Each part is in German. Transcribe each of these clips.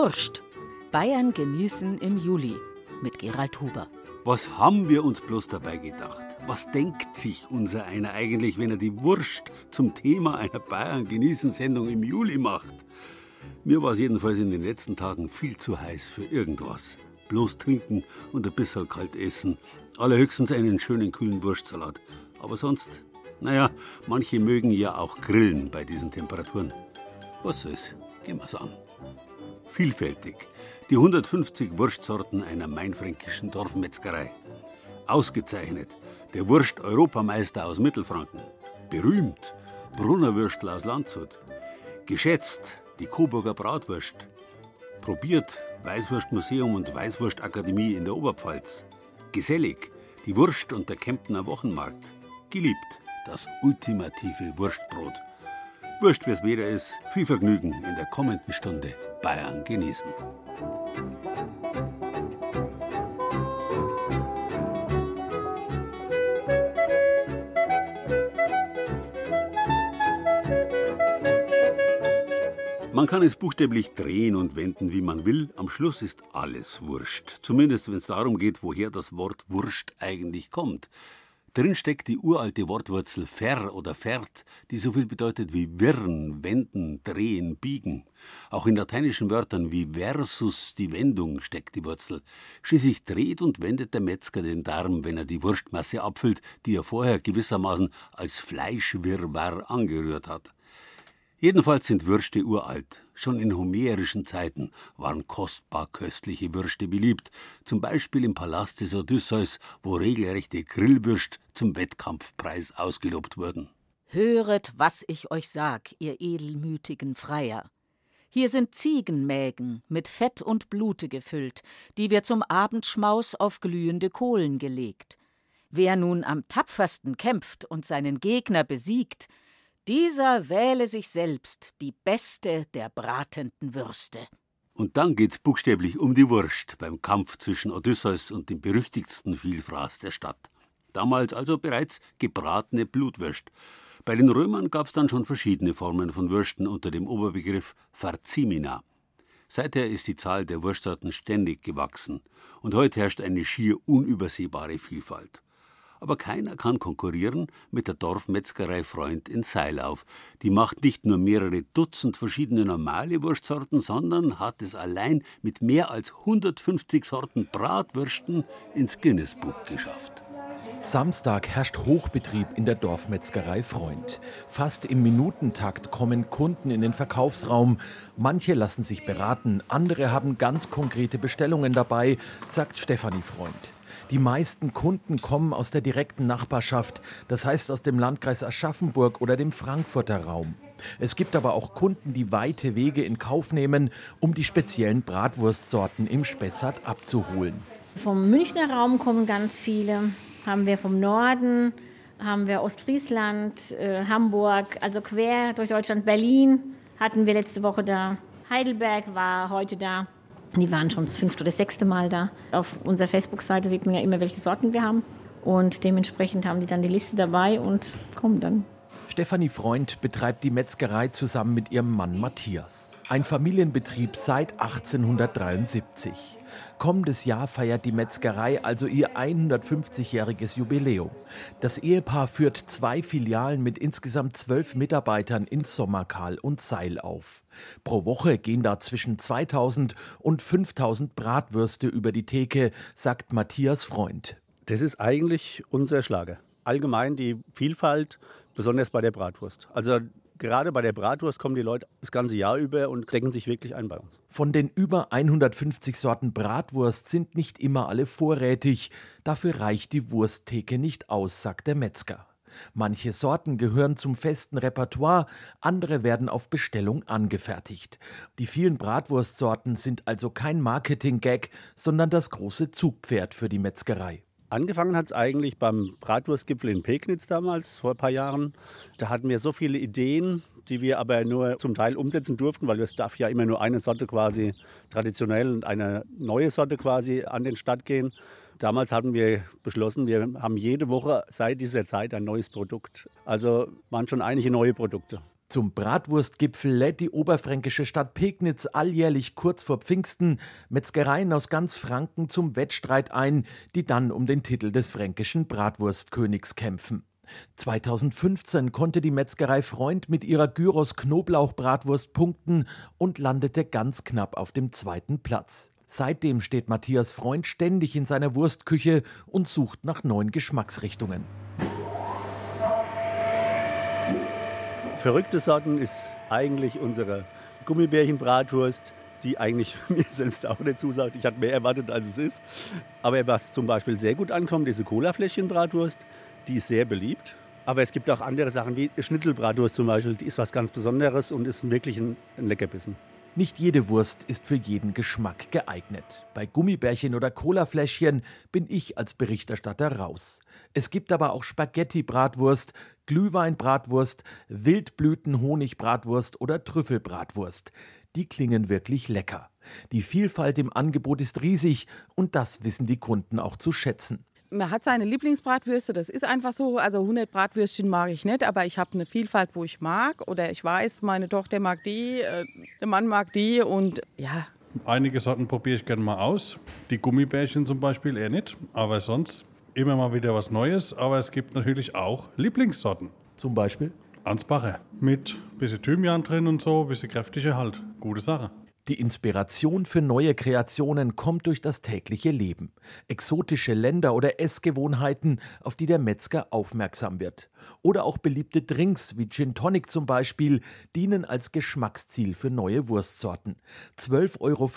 Wurscht. Bayern genießen im Juli mit Gerald Huber. Was haben wir uns bloß dabei gedacht? Was denkt sich unser einer eigentlich, wenn er die Wurst zum Thema einer Bayern genießen Sendung im Juli macht? Mir war es jedenfalls in den letzten Tagen viel zu heiß für irgendwas. Bloß trinken und ein bisschen kalt essen. Allerhöchstens einen schönen kühlen Wurstsalat. Aber sonst, naja, manche mögen ja auch grillen bei diesen Temperaturen. Was soll's? Gehen wir's an. Vielfältig. Die 150 Wurstsorten einer mainfränkischen Dorfmetzgerei. Ausgezeichnet. Der Wurst-Europameister aus Mittelfranken. Berühmt. Brunnerwürstler aus Landshut. Geschätzt die Coburger Bratwurst. Probiert Weißwurstmuseum und Weißwurstakademie in der Oberpfalz. Gesellig die Wurst und der Kemptner Wochenmarkt. Geliebt das ultimative Wurstbrot. Wurscht, wie's weder ist, viel Vergnügen in der kommenden Stunde Bayern genießen. Man kann es buchstäblich drehen und wenden, wie man will. Am Schluss ist alles Wurscht. Zumindest wenn es darum geht, woher das Wort Wurscht eigentlich kommt. Drin steckt die uralte Wortwurzel ver oder fert, die so viel bedeutet wie wirren, wenden, drehen, biegen. Auch in lateinischen Wörtern wie versus die Wendung steckt die Wurzel. Schließlich dreht und wendet der Metzger den Darm, wenn er die Wurstmasse abfüllt, die er vorher gewissermaßen als Fleischwirrwarr angerührt hat. Jedenfalls sind Würste uralt. Schon in homerischen Zeiten waren kostbar köstliche Würste beliebt, zum Beispiel im Palast des Odysseus, wo regelrechte Grillwürst zum Wettkampfpreis ausgelobt wurden. Höret, was ich euch sag, ihr edelmütigen Freier. Hier sind Ziegenmägen mit Fett und Blute gefüllt, die wir zum Abendschmaus auf glühende Kohlen gelegt. Wer nun am tapfersten kämpft und seinen Gegner besiegt, dieser wähle sich selbst die beste der bratenden Würste. Und dann geht's buchstäblich um die Wurst beim Kampf zwischen Odysseus und dem berüchtigsten Vielfraß der Stadt. Damals also bereits gebratene Blutwürst. Bei den Römern gab's dann schon verschiedene Formen von Würsten unter dem Oberbegriff Farzimina. Seither ist die Zahl der Wurstsorten ständig gewachsen und heute herrscht eine schier unübersehbare Vielfalt aber keiner kann konkurrieren mit der Dorfmetzgerei Freund in Seilauf. Die macht nicht nur mehrere Dutzend verschiedene normale Wurstsorten, sondern hat es allein mit mehr als 150 Sorten Bratwürsten ins Guinness-Buch geschafft. Samstag herrscht Hochbetrieb in der Dorfmetzgerei Freund. Fast im Minutentakt kommen Kunden in den Verkaufsraum. Manche lassen sich beraten, andere haben ganz konkrete Bestellungen dabei, sagt Stefanie Freund. Die meisten Kunden kommen aus der direkten Nachbarschaft, das heißt aus dem Landkreis Aschaffenburg oder dem Frankfurter Raum. Es gibt aber auch Kunden, die weite Wege in Kauf nehmen, um die speziellen Bratwurstsorten im Spessart abzuholen. Vom Münchner Raum kommen ganz viele, haben wir vom Norden, haben wir Ostfriesland, äh, Hamburg, also quer durch Deutschland, Berlin hatten wir letzte Woche da. Heidelberg war heute da. Die waren schon das fünfte oder sechste Mal da. Auf unserer Facebook-Seite sieht man ja immer, welche Sorten wir haben. Und dementsprechend haben die dann die Liste dabei und kommen dann. Stefanie Freund betreibt die Metzgerei zusammen mit ihrem Mann Matthias. Ein Familienbetrieb seit 1873. Kommendes Jahr feiert die Metzgerei also ihr 150-jähriges Jubiläum. Das Ehepaar führt zwei Filialen mit insgesamt zwölf Mitarbeitern in Sommerkal und Seil auf. Pro Woche gehen da zwischen 2000 und 5000 Bratwürste über die Theke, sagt Matthias Freund. Das ist eigentlich unser Schlager. Allgemein die Vielfalt, besonders bei der Bratwurst. Also gerade bei der Bratwurst kommen die Leute das ganze Jahr über und decken sich wirklich ein bei uns. Von den über 150 Sorten Bratwurst sind nicht immer alle vorrätig. Dafür reicht die Wursttheke nicht aus, sagt der Metzger. Manche Sorten gehören zum festen Repertoire, andere werden auf Bestellung angefertigt. Die vielen Bratwurstsorten sind also kein Marketing-Gag, sondern das große Zugpferd für die Metzgerei. Angefangen hat es eigentlich beim Bratwurstgipfel in Pegnitz damals, vor ein paar Jahren. Da hatten wir so viele Ideen, die wir aber nur zum Teil umsetzen durften, weil es darf ja immer nur eine Sorte quasi traditionell und eine neue Sorte quasi an den Start gehen. Damals hatten wir beschlossen, wir haben jede Woche seit dieser Zeit ein neues Produkt. Also waren schon einige neue Produkte. Zum Bratwurstgipfel lädt die oberfränkische Stadt Pegnitz alljährlich kurz vor Pfingsten Metzgereien aus ganz Franken zum Wettstreit ein, die dann um den Titel des fränkischen Bratwurstkönigs kämpfen. 2015 konnte die Metzgerei Freund mit ihrer Gyros Knoblauchbratwurst punkten und landete ganz knapp auf dem zweiten Platz. Seitdem steht Matthias Freund ständig in seiner Wurstküche und sucht nach neuen Geschmacksrichtungen. Verrückte Sorten ist eigentlich unsere Gummibärchenbratwurst, die eigentlich mir selbst auch nicht zusagt. Ich hatte mehr erwartet, als es ist. Aber was zum Beispiel sehr gut ankommt, diese Cola-Fläschchenbratwurst. Die ist sehr beliebt. Aber es gibt auch andere Sachen wie Schnitzelbratwurst zum Beispiel. Die ist was ganz Besonderes und ist wirklich ein, ein Leckerbissen. Nicht jede Wurst ist für jeden Geschmack geeignet. Bei Gummibärchen oder Colafläschchen bin ich als Berichterstatter raus. Es gibt aber auch Spaghetti-Bratwurst, Glühwein-Bratwurst, Wildblüten-Honig-Bratwurst oder Trüffelbratwurst. Die klingen wirklich lecker. Die Vielfalt im Angebot ist riesig und das wissen die Kunden auch zu schätzen man hat seine Lieblingsbratwürste, das ist einfach so. Also 100 Bratwürstchen mag ich nicht, aber ich habe eine Vielfalt, wo ich mag. Oder ich weiß, meine Tochter mag die, äh, der Mann mag die und ja. Einige Sorten probiere ich gerne mal aus. Die Gummibärchen zum Beispiel eher nicht, aber sonst immer mal wieder was Neues. Aber es gibt natürlich auch Lieblingssorten. Zum Beispiel? Ansbacher. Mit ein bisschen Thymian drin und so, ein bisschen kräftiger halt. Gute Sache. Die Inspiration für neue Kreationen kommt durch das tägliche Leben. Exotische Länder oder Essgewohnheiten, auf die der Metzger aufmerksam wird. Oder auch beliebte Drinks wie Gin Tonic zum Beispiel dienen als Geschmacksziel für neue Wurstsorten. 12,50 Euro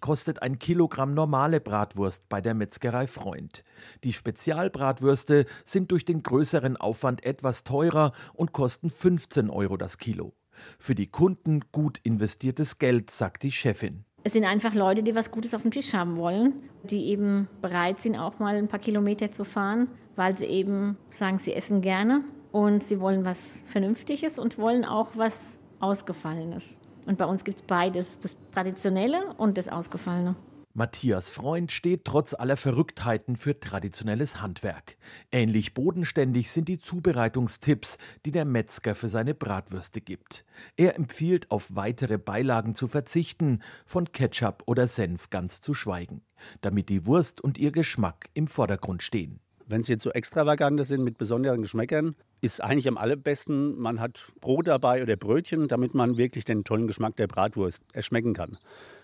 kostet ein Kilogramm normale Bratwurst bei der Metzgerei Freund. Die Spezialbratwürste sind durch den größeren Aufwand etwas teurer und kosten 15 Euro das Kilo. Für die Kunden gut investiertes Geld, sagt die Chefin. Es sind einfach Leute, die was Gutes auf dem Tisch haben wollen, die eben bereit sind, auch mal ein paar Kilometer zu fahren, weil sie eben sagen, sie essen gerne und sie wollen was Vernünftiges und wollen auch was Ausgefallenes. Und bei uns gibt es beides, das Traditionelle und das Ausgefallene. Matthias Freund steht trotz aller Verrücktheiten für traditionelles Handwerk. Ähnlich bodenständig sind die Zubereitungstipps, die der Metzger für seine Bratwürste gibt. Er empfiehlt, auf weitere Beilagen zu verzichten, von Ketchup oder Senf ganz zu schweigen, damit die Wurst und ihr Geschmack im Vordergrund stehen. Wenn sie jetzt so extravagante sind mit besonderen Geschmäckern, ist eigentlich am allerbesten, man hat Brot dabei oder Brötchen, damit man wirklich den tollen Geschmack der Bratwurst erschmecken kann.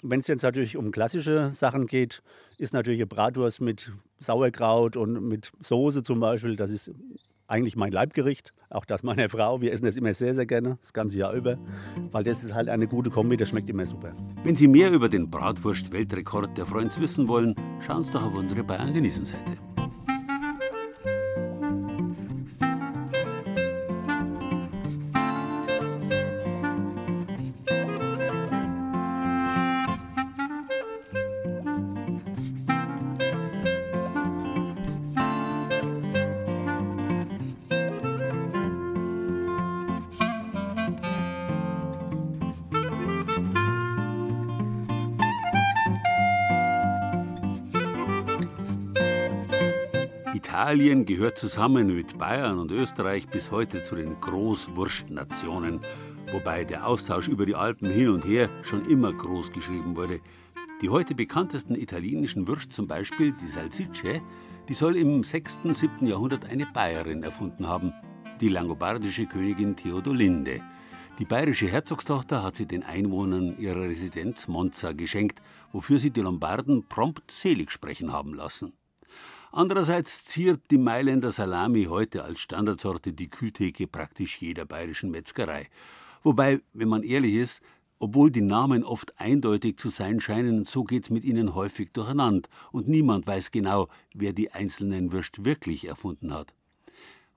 Wenn es jetzt natürlich um klassische Sachen geht, ist natürlich eine Bratwurst mit Sauerkraut und mit Soße zum Beispiel, das ist eigentlich mein Leibgericht, auch das meiner Frau. Wir essen das immer sehr, sehr gerne, das ganze Jahr über, weil das ist halt eine gute Kombi, das schmeckt immer super. Wenn Sie mehr über den Bratwurst-Weltrekord der Freunds wissen wollen, schauen Sie doch auf unsere Bayern Italien gehört zusammen mit Bayern und Österreich bis heute zu den Großwurstnationen, wobei der Austausch über die Alpen hin und her schon immer groß geschrieben wurde. Die heute bekanntesten italienischen Würste, zum Beispiel die Salsicce, die soll im 6. und 7. Jahrhundert eine Bayerin erfunden haben, die langobardische Königin Theodolinde. Die bayerische Herzogstochter hat sie den Einwohnern ihrer Residenz Monza geschenkt, wofür sie die Lombarden prompt selig sprechen haben lassen. Andererseits ziert die Mailänder Salami heute als Standardsorte die Kühltheke praktisch jeder bayerischen Metzgerei. Wobei, wenn man ehrlich ist, obwohl die Namen oft eindeutig zu sein scheinen, so geht's mit ihnen häufig durcheinander und niemand weiß genau, wer die einzelnen Würst wirklich erfunden hat.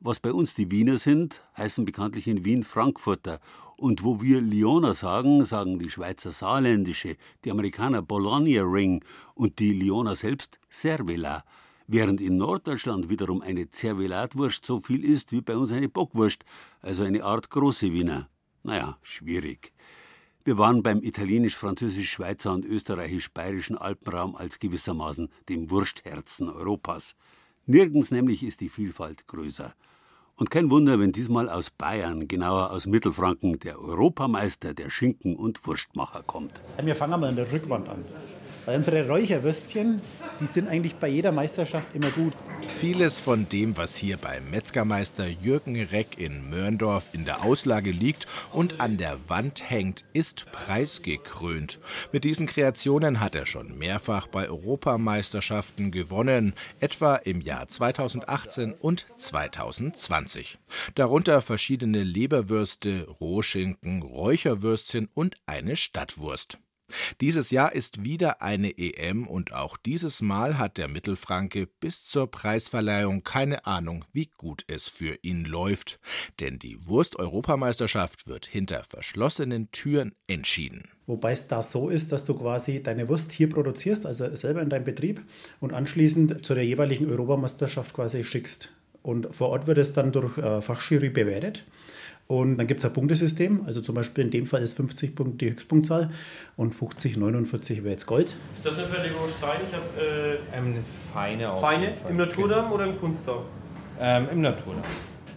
Was bei uns die Wiener sind, heißen bekanntlich in Wien Frankfurter. Und wo wir Lioner sagen, sagen die Schweizer Saarländische, die Amerikaner Bologna Ring und die Lioner selbst Cervela während in Norddeutschland wiederum eine Zervelatwurst so viel ist wie bei uns eine Bockwurst, also eine Art große Wiener. Naja, schwierig. Wir waren beim italienisch-französisch-schweizer und österreichisch-bayerischen Alpenraum als gewissermaßen dem Wurstherzen Europas. Nirgends nämlich ist die Vielfalt größer. Und kein Wunder, wenn diesmal aus Bayern, genauer aus Mittelfranken, der Europameister der Schinken- und Wurstmacher kommt. Wir fangen mal an der Rückwand an. Weil unsere Räucherwürstchen, die sind eigentlich bei jeder Meisterschaft immer gut. Vieles von dem, was hier beim Metzgermeister Jürgen Reck in Mörndorf in der Auslage liegt und an der Wand hängt, ist preisgekrönt. Mit diesen Kreationen hat er schon mehrfach bei Europameisterschaften gewonnen, etwa im Jahr 2018 und 2020. Darunter verschiedene Leberwürste, Rohschinken, Räucherwürstchen und eine Stadtwurst. Dieses Jahr ist wieder eine EM und auch dieses Mal hat der Mittelfranke bis zur Preisverleihung keine Ahnung, wie gut es für ihn läuft. Denn die Wurst-Europameisterschaft wird hinter verschlossenen Türen entschieden. Wobei es da so ist, dass du quasi deine Wurst hier produzierst, also selber in deinem Betrieb, und anschließend zu der jeweiligen Europameisterschaft quasi schickst. Und vor Ort wird es dann durch äh, Fachjury bewertet. Und dann gibt es ein Punktesystem. Also zum Beispiel in dem Fall ist 50 Punkte die Höchstpunktzahl und 50, 49 wäre jetzt Gold. Ist das eine fertige Stein? Ich habe äh, eine feine Feine im Naturdarm oder im Kunstdarm? Ähm, Im Naturdarm.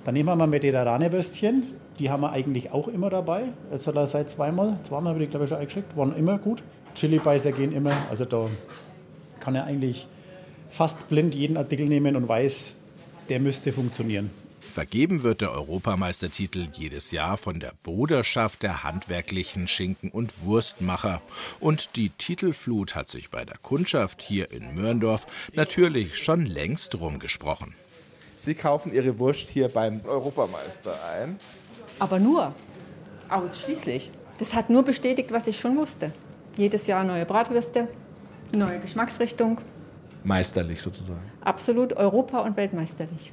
Dann nehmen wir mal mediterrane Würstchen. Die haben wir eigentlich auch immer dabei. Jetzt hat er seit zweimal, zweimal habe ich glaube ich schon eingeschickt, waren immer gut. Chili-Beißer gehen immer. Also da kann er eigentlich fast blind jeden Artikel nehmen und weiß, der müsste funktionieren. Vergeben wird der Europameistertitel jedes Jahr von der Bruderschaft der handwerklichen Schinken- und Wurstmacher. Und die Titelflut hat sich bei der Kundschaft hier in Mörndorf natürlich schon längst rumgesprochen. Sie kaufen Ihre Wurst hier beim Europameister ein? Aber nur. Ausschließlich. Das hat nur bestätigt, was ich schon wusste. Jedes Jahr neue Bratwürste, neue Geschmacksrichtung. Meisterlich sozusagen. Absolut Europa- und Weltmeisterlich.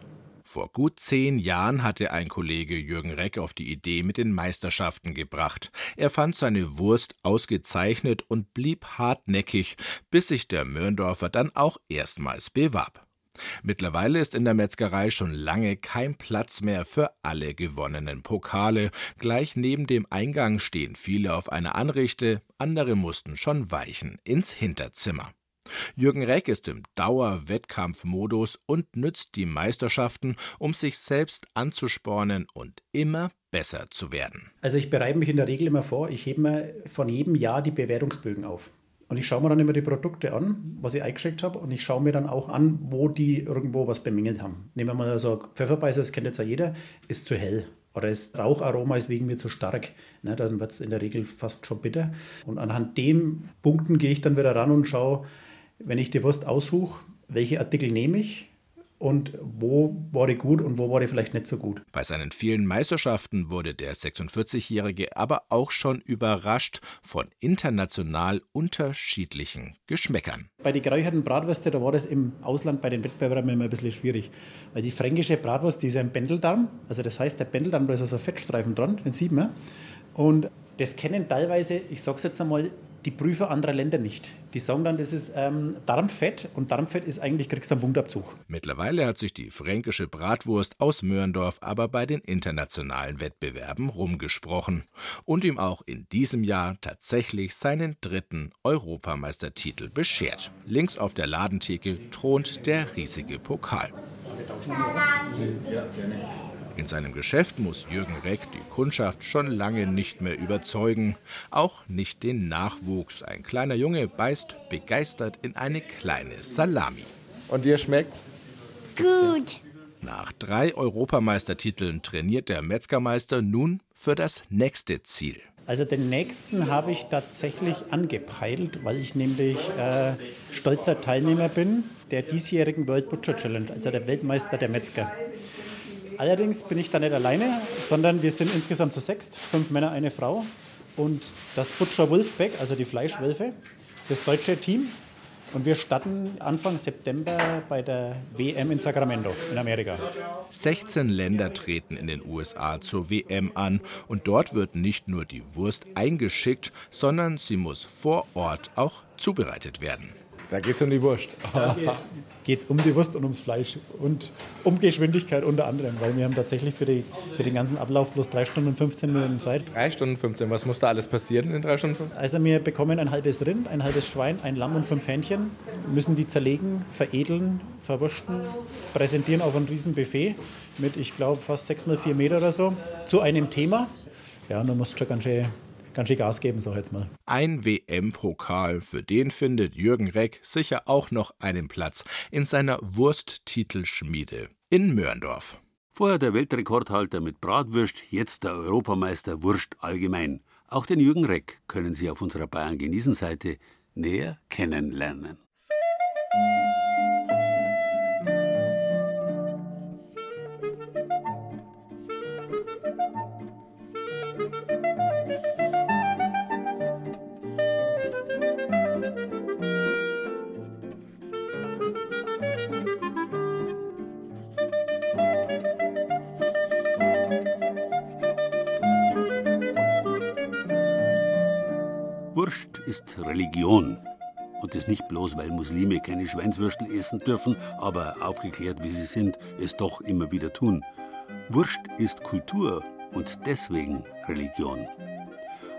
Vor gut zehn Jahren hatte ein Kollege Jürgen Reck auf die Idee mit den Meisterschaften gebracht. Er fand seine Wurst ausgezeichnet und blieb hartnäckig, bis sich der Mörndorfer dann auch erstmals bewarb. Mittlerweile ist in der Metzgerei schon lange kein Platz mehr für alle gewonnenen Pokale. Gleich neben dem Eingang stehen viele auf einer Anrichte, andere mussten schon weichen ins Hinterzimmer. Jürgen Reck ist im Dauerwettkampfmodus und nützt die Meisterschaften, um sich selbst anzuspornen und immer besser zu werden. Also ich bereite mich in der Regel immer vor, ich hebe mir von jedem Jahr die Bewertungsbögen auf. Und ich schaue mir dann immer die Produkte an, was ich eingeschickt habe, und ich schaue mir dann auch an, wo die irgendwo was bemängelt haben. Nehmen wir mal so Pfefferbeißer, das kennt jetzt ja jeder, ist zu hell. Oder das Raucharoma ist wegen mir zu stark. Ne, dann wird es in der Regel fast schon bitter. Und anhand den Punkten gehe ich dann wieder ran und schaue, wenn ich die Wurst aussuche, welche Artikel nehme ich und wo war die gut und wo war die vielleicht nicht so gut. Bei seinen vielen Meisterschaften wurde der 46-Jährige aber auch schon überrascht von international unterschiedlichen Geschmäckern. Bei den geräucherten Bratwürste, da war das im Ausland bei den Wettbewerben immer ein bisschen schwierig. Weil die fränkische Bratwurst, die ist ein Bändeldarm. Also das heißt, der Bändeldarm, da ist also ein Fettstreifen dran, den sieht man. Und das kennen teilweise, ich sage es jetzt einmal, die Prüfer anderer Länder nicht. Die sagen dann, das ist ähm, Darmfett und Darmfett ist eigentlich, kriegst du einen Punktabzug. Mittlerweile hat sich die fränkische Bratwurst aus Mörndorf aber bei den internationalen Wettbewerben rumgesprochen und ihm auch in diesem Jahr tatsächlich seinen dritten Europameistertitel beschert. Links auf der Ladentheke thront der riesige Pokal. Ja, in seinem Geschäft muss Jürgen Reck die Kundschaft schon lange nicht mehr überzeugen, auch nicht den Nachwuchs. Ein kleiner Junge beißt begeistert in eine kleine Salami. Und dir schmeckt's? Gut. Nach drei Europameistertiteln trainiert der Metzgermeister nun für das nächste Ziel. Also den nächsten habe ich tatsächlich angepeilt, weil ich nämlich äh, stolzer Teilnehmer bin der diesjährigen World Butcher Challenge, also der Weltmeister der Metzger. Allerdings bin ich da nicht alleine, sondern wir sind insgesamt zu sechst, fünf Männer, eine Frau. Und das Butcher Wolfbeck, also die Fleischwölfe, das deutsche Team. Und wir starten Anfang September bei der WM in Sacramento in Amerika. 16 Länder treten in den USA zur WM an und dort wird nicht nur die Wurst eingeschickt, sondern sie muss vor Ort auch zubereitet werden. Da geht es um die Wurst. Da geht es um die Wurst und ums Fleisch und um Geschwindigkeit unter anderem, weil wir haben tatsächlich für, die, für den ganzen Ablauf bloß 3 Stunden und 15 Minuten Zeit. 3 Stunden 15, was muss da alles passieren in 3 Stunden 15? Also wir bekommen ein halbes Rind, ein halbes Schwein, ein Lamm und fünf Hähnchen, müssen die zerlegen, veredeln, verwursten, präsentieren auf einem riesen Buffet mit, ich glaube, fast 6 mal 4 Meter oder so, zu einem Thema. Ja, und du musst schon ganz schön ganz schön Gas geben, sag ich jetzt mal. Ein WM-Pokal, für den findet Jürgen Reck sicher auch noch einen Platz in seiner Wursttitelschmiede in Mörndorf. Vorher der Weltrekordhalter mit Bratwürst, jetzt der Europameister Wurst allgemein. Auch den Jürgen Reck können Sie auf unserer Bayern genießen Seite näher kennenlernen. Religion. Und das nicht bloß, weil Muslime keine Schweinswürstel essen dürfen, aber aufgeklärt wie sie sind, es doch immer wieder tun. Wurst ist Kultur und deswegen Religion.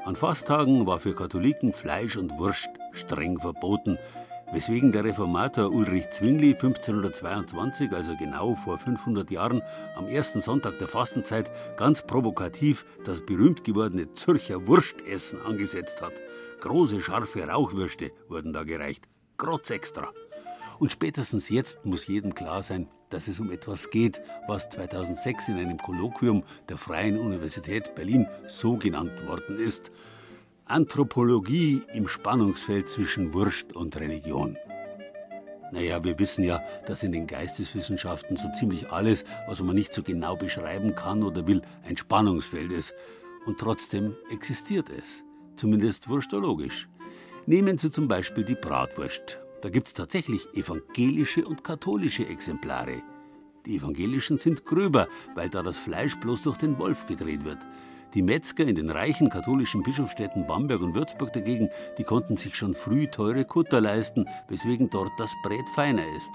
An Fasttagen war für Katholiken Fleisch und Wurst streng verboten, weswegen der Reformator Ulrich Zwingli 1522, also genau vor 500 Jahren, am ersten Sonntag der Fastenzeit ganz provokativ das berühmt gewordene Zürcher Wurstessen angesetzt hat. Große, scharfe Rauchwürste wurden da gereicht. Grotz extra. Und spätestens jetzt muss jedem klar sein, dass es um etwas geht, was 2006 in einem Kolloquium der Freien Universität Berlin so genannt worden ist. Anthropologie im Spannungsfeld zwischen Wurst und Religion. Naja, wir wissen ja, dass in den Geisteswissenschaften so ziemlich alles, was man nicht so genau beschreiben kann oder will, ein Spannungsfeld ist. Und trotzdem existiert es zumindest wurstologisch. Nehmen Sie zum Beispiel die Bratwurst. Da gibt es tatsächlich evangelische und katholische Exemplare. Die evangelischen sind gröber, weil da das Fleisch bloß durch den Wolf gedreht wird. Die Metzger in den reichen katholischen Bischofsstädten Bamberg und Würzburg dagegen, die konnten sich schon früh teure Kutter leisten, weswegen dort das Brät feiner ist.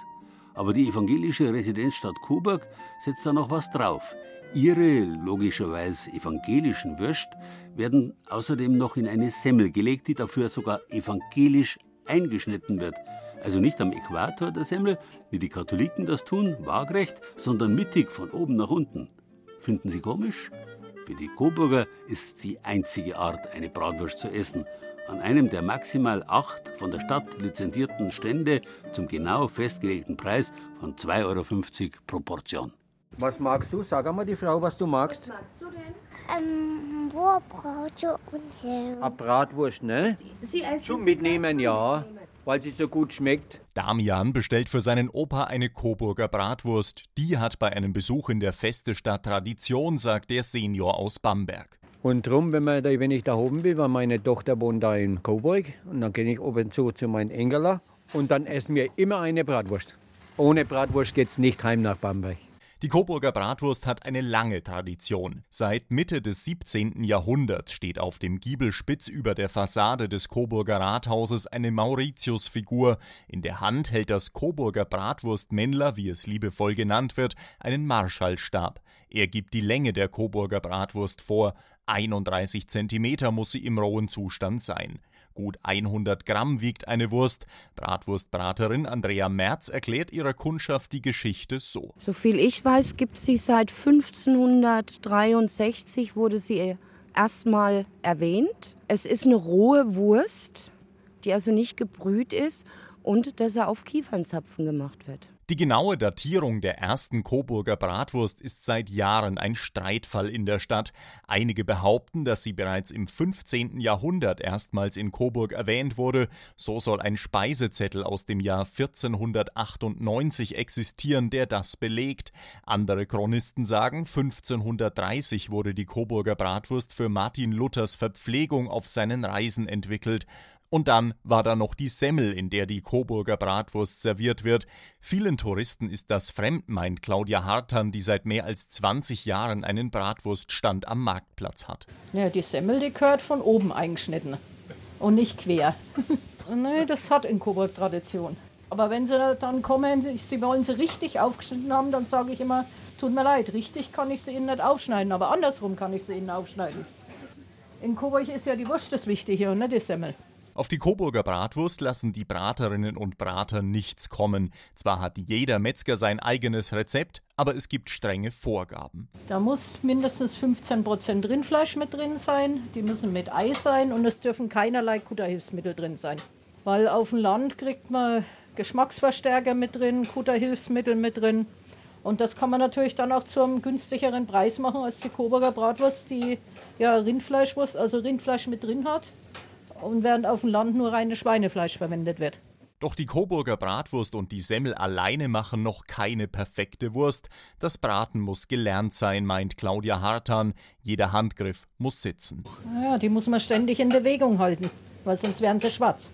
Aber die evangelische Residenzstadt Coburg setzt da noch was drauf. Ihre logischerweise evangelischen Würst werden außerdem noch in eine Semmel gelegt, die dafür sogar evangelisch eingeschnitten wird. Also nicht am Äquator der Semmel, wie die Katholiken das tun, waagrecht, sondern mittig von oben nach unten. Finden Sie komisch? Für die Coburger ist es die einzige Art, eine Bratwurst zu essen. An einem der maximal acht von der Stadt lizenzierten Stände zum genau festgelegten Preis von 2,50 Euro pro Portion. Was magst du? Sag einmal die Frau, was du magst. Was magst du denn? Ähm, Wurstbrot und Selber. Eine Bratwurst, ne? Sie essen Zum Mitnehmen, ja. Weil sie so gut schmeckt. Damian bestellt für seinen Opa eine Coburger Bratwurst. Die hat bei einem Besuch in der Festestadt Tradition, sagt der Senior aus Bamberg. Und drum, wenn, man da, wenn ich da oben bin, weil meine Tochter wohnt da in Coburg, und dann gehe ich oben zu zu meinen Engeler und dann essen wir immer eine Bratwurst. Ohne Bratwurst geht's nicht heim nach Bamberg. Die Coburger Bratwurst hat eine lange Tradition. Seit Mitte des 17. Jahrhunderts steht auf dem Giebelspitz über der Fassade des Coburger Rathauses eine Mauritiusfigur. In der Hand hält das Coburger Bratwurstmännler, wie es liebevoll genannt wird, einen Marschallstab. Er gibt die Länge der Coburger Bratwurst vor. 31 Zentimeter muss sie im rohen Zustand sein. Gut 100 Gramm wiegt eine Wurst. Bratwurstbraterin Andrea Merz erklärt ihrer Kundschaft die Geschichte so. Soviel ich weiß, gibt sie seit 1563, wurde sie erstmal erwähnt. Es ist eine rohe Wurst, die also nicht gebrüht ist und dass er auf Kiefernzapfen gemacht wird. Die genaue Datierung der ersten Coburger Bratwurst ist seit Jahren ein Streitfall in der Stadt. Einige behaupten, dass sie bereits im 15. Jahrhundert erstmals in Coburg erwähnt wurde. So soll ein Speisezettel aus dem Jahr 1498 existieren, der das belegt. Andere Chronisten sagen, 1530 wurde die Coburger Bratwurst für Martin Luthers Verpflegung auf seinen Reisen entwickelt. Und dann war da noch die Semmel, in der die Coburger Bratwurst serviert wird. Vielen Touristen ist das fremd, meint Claudia Hartern, die seit mehr als 20 Jahren einen Bratwurststand am Marktplatz hat. Ja, die Semmel, die gehört von oben eingeschnitten und nicht quer. Nee, das hat in Coburg Tradition. Aber wenn sie dann kommen, sie wollen sie richtig aufgeschnitten haben, dann sage ich immer, tut mir leid, richtig kann ich sie ihnen nicht aufschneiden, aber andersrum kann ich sie ihnen aufschneiden. In Coburg ist ja die Wurst das Wichtige und nicht die Semmel. Auf die Coburger Bratwurst lassen die Braterinnen und Brater nichts kommen. Zwar hat jeder Metzger sein eigenes Rezept, aber es gibt strenge Vorgaben. Da muss mindestens 15% Rindfleisch mit drin sein, die müssen mit Ei sein und es dürfen keinerlei Kutterhilfsmittel drin sein. Weil auf dem Land kriegt man Geschmacksverstärker mit drin, Kutterhilfsmittel mit drin. Und das kann man natürlich dann auch zu einem günstigeren Preis machen als die Coburger Bratwurst, die ja Rindfleischwurst, also Rindfleisch mit drin hat. Und während auf dem Land nur reines Schweinefleisch verwendet wird. Doch die Coburger Bratwurst und die Semmel alleine machen noch keine perfekte Wurst. Das Braten muss gelernt sein, meint Claudia Hartan. Jeder Handgriff muss sitzen. Ja, die muss man ständig in Bewegung halten, weil sonst werden sie schwarz.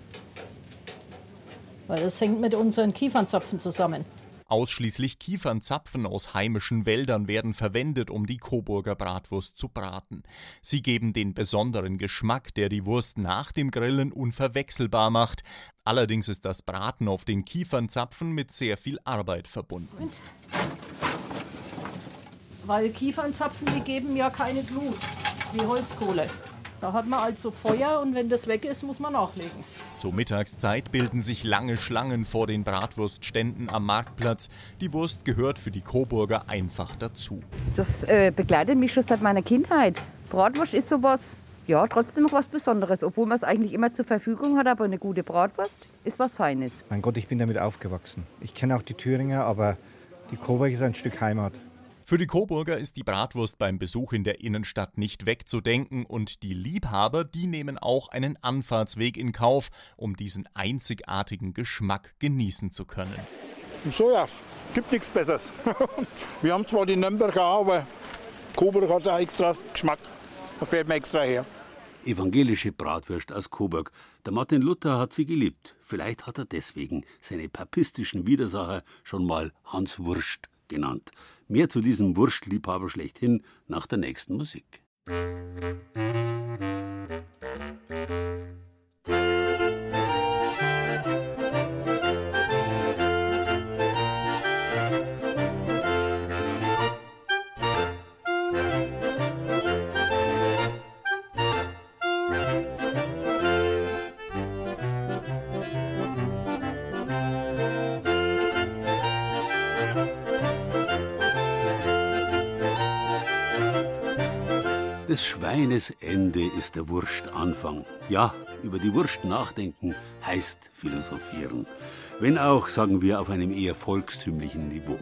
Weil das hängt mit unseren Kiefernzapfen zusammen. Ausschließlich Kiefernzapfen aus heimischen Wäldern werden verwendet, um die Coburger Bratwurst zu braten. Sie geben den besonderen Geschmack, der die Wurst nach dem Grillen unverwechselbar macht. Allerdings ist das Braten auf den Kiefernzapfen mit sehr viel Arbeit verbunden. Weil Kiefernzapfen, die geben ja keine Glut, wie Holzkohle. Da hat man also Feuer und wenn das weg ist, muss man nachlegen. Zur Mittagszeit bilden sich lange Schlangen vor den Bratwurstständen am Marktplatz. Die Wurst gehört für die Coburger einfach dazu. Das äh, begleitet mich schon seit meiner Kindheit. Bratwurst ist sowas, ja, trotzdem noch was Besonderes, obwohl man es eigentlich immer zur Verfügung hat, aber eine gute Bratwurst ist was Feines. Mein Gott, ich bin damit aufgewachsen. Ich kenne auch die Thüringer, aber die Coburg ist ein Stück Heimat. Für die Coburger ist die Bratwurst beim Besuch in der Innenstadt nicht wegzudenken und die Liebhaber, die nehmen auch einen Anfahrtsweg in Kauf, um diesen einzigartigen Geschmack genießen zu können. So ja, gibt nichts Besseres. Wir haben zwar die Nürnberger, aber Coburg hat einen extra Geschmack. Da fährt man extra her. Evangelische Bratwurst aus Coburg. Der Martin Luther hat sie geliebt. Vielleicht hat er deswegen seine papistischen Widersacher schon mal Hans Wurst genannt. Mehr zu diesem Wurstliebhaber schlechthin nach der nächsten Musik. Des Schweines Ende ist der Wurst Anfang. Ja, über die Wurst nachdenken heißt philosophieren. Wenn auch, sagen wir, auf einem eher volkstümlichen Niveau.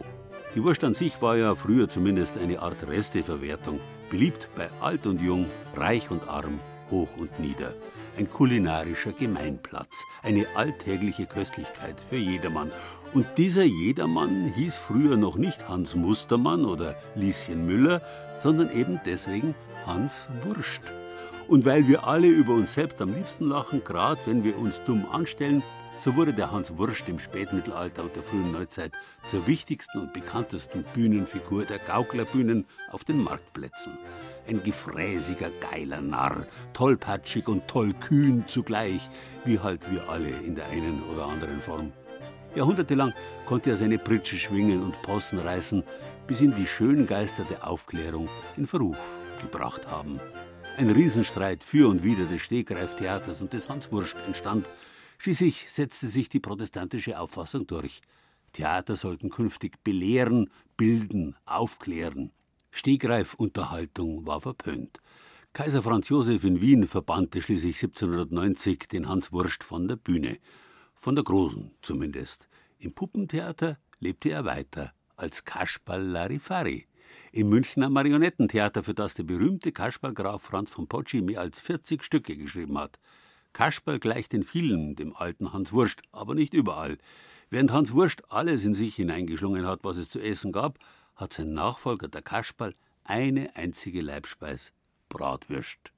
Die Wurst an sich war ja früher zumindest eine Art Resteverwertung. Beliebt bei alt und jung, reich und arm, hoch und nieder. Ein kulinarischer Gemeinplatz, eine alltägliche Köstlichkeit für jedermann. Und dieser Jedermann hieß früher noch nicht Hans Mustermann oder Lieschen Müller, sondern eben deswegen Hans Wurst. Und weil wir alle über uns selbst am liebsten lachen, gerade wenn wir uns dumm anstellen, so wurde der Hans Wurst im Spätmittelalter und der frühen Neuzeit zur wichtigsten und bekanntesten Bühnenfigur der Gauklerbühnen auf den Marktplätzen. Ein gefräßiger, geiler Narr, tollpatschig und tollkühn zugleich, wie halt wir alle in der einen oder anderen Form. Jahrhundertelang konnte er seine Pritsche schwingen und Possen reißen, bis ihn die schönen Geister der Aufklärung in Verruf gebracht haben. Ein Riesenstreit für und wider des Stegreiftheaters und des Hans Wurst entstand. Schließlich setzte sich die protestantische Auffassung durch. Theater sollten künftig belehren, bilden, aufklären. Stegreifunterhaltung war verpönt. Kaiser Franz Josef in Wien verbannte schließlich 1790 den Hans Wurst von der Bühne. Von der Großen zumindest. Im Puppentheater lebte er weiter als Kasperl Larifari. Im Münchner Marionettentheater, für das der berühmte Kasperlgraf Franz von Potschi mehr als 40 Stücke geschrieben hat. Kasperl gleicht in vielen dem alten Hans Wurst, aber nicht überall. Während Hans Wurst alles in sich hineingeschlungen hat, was es zu essen gab, hat sein Nachfolger, der Kasperl, eine einzige Leibspeis: Bratwürst.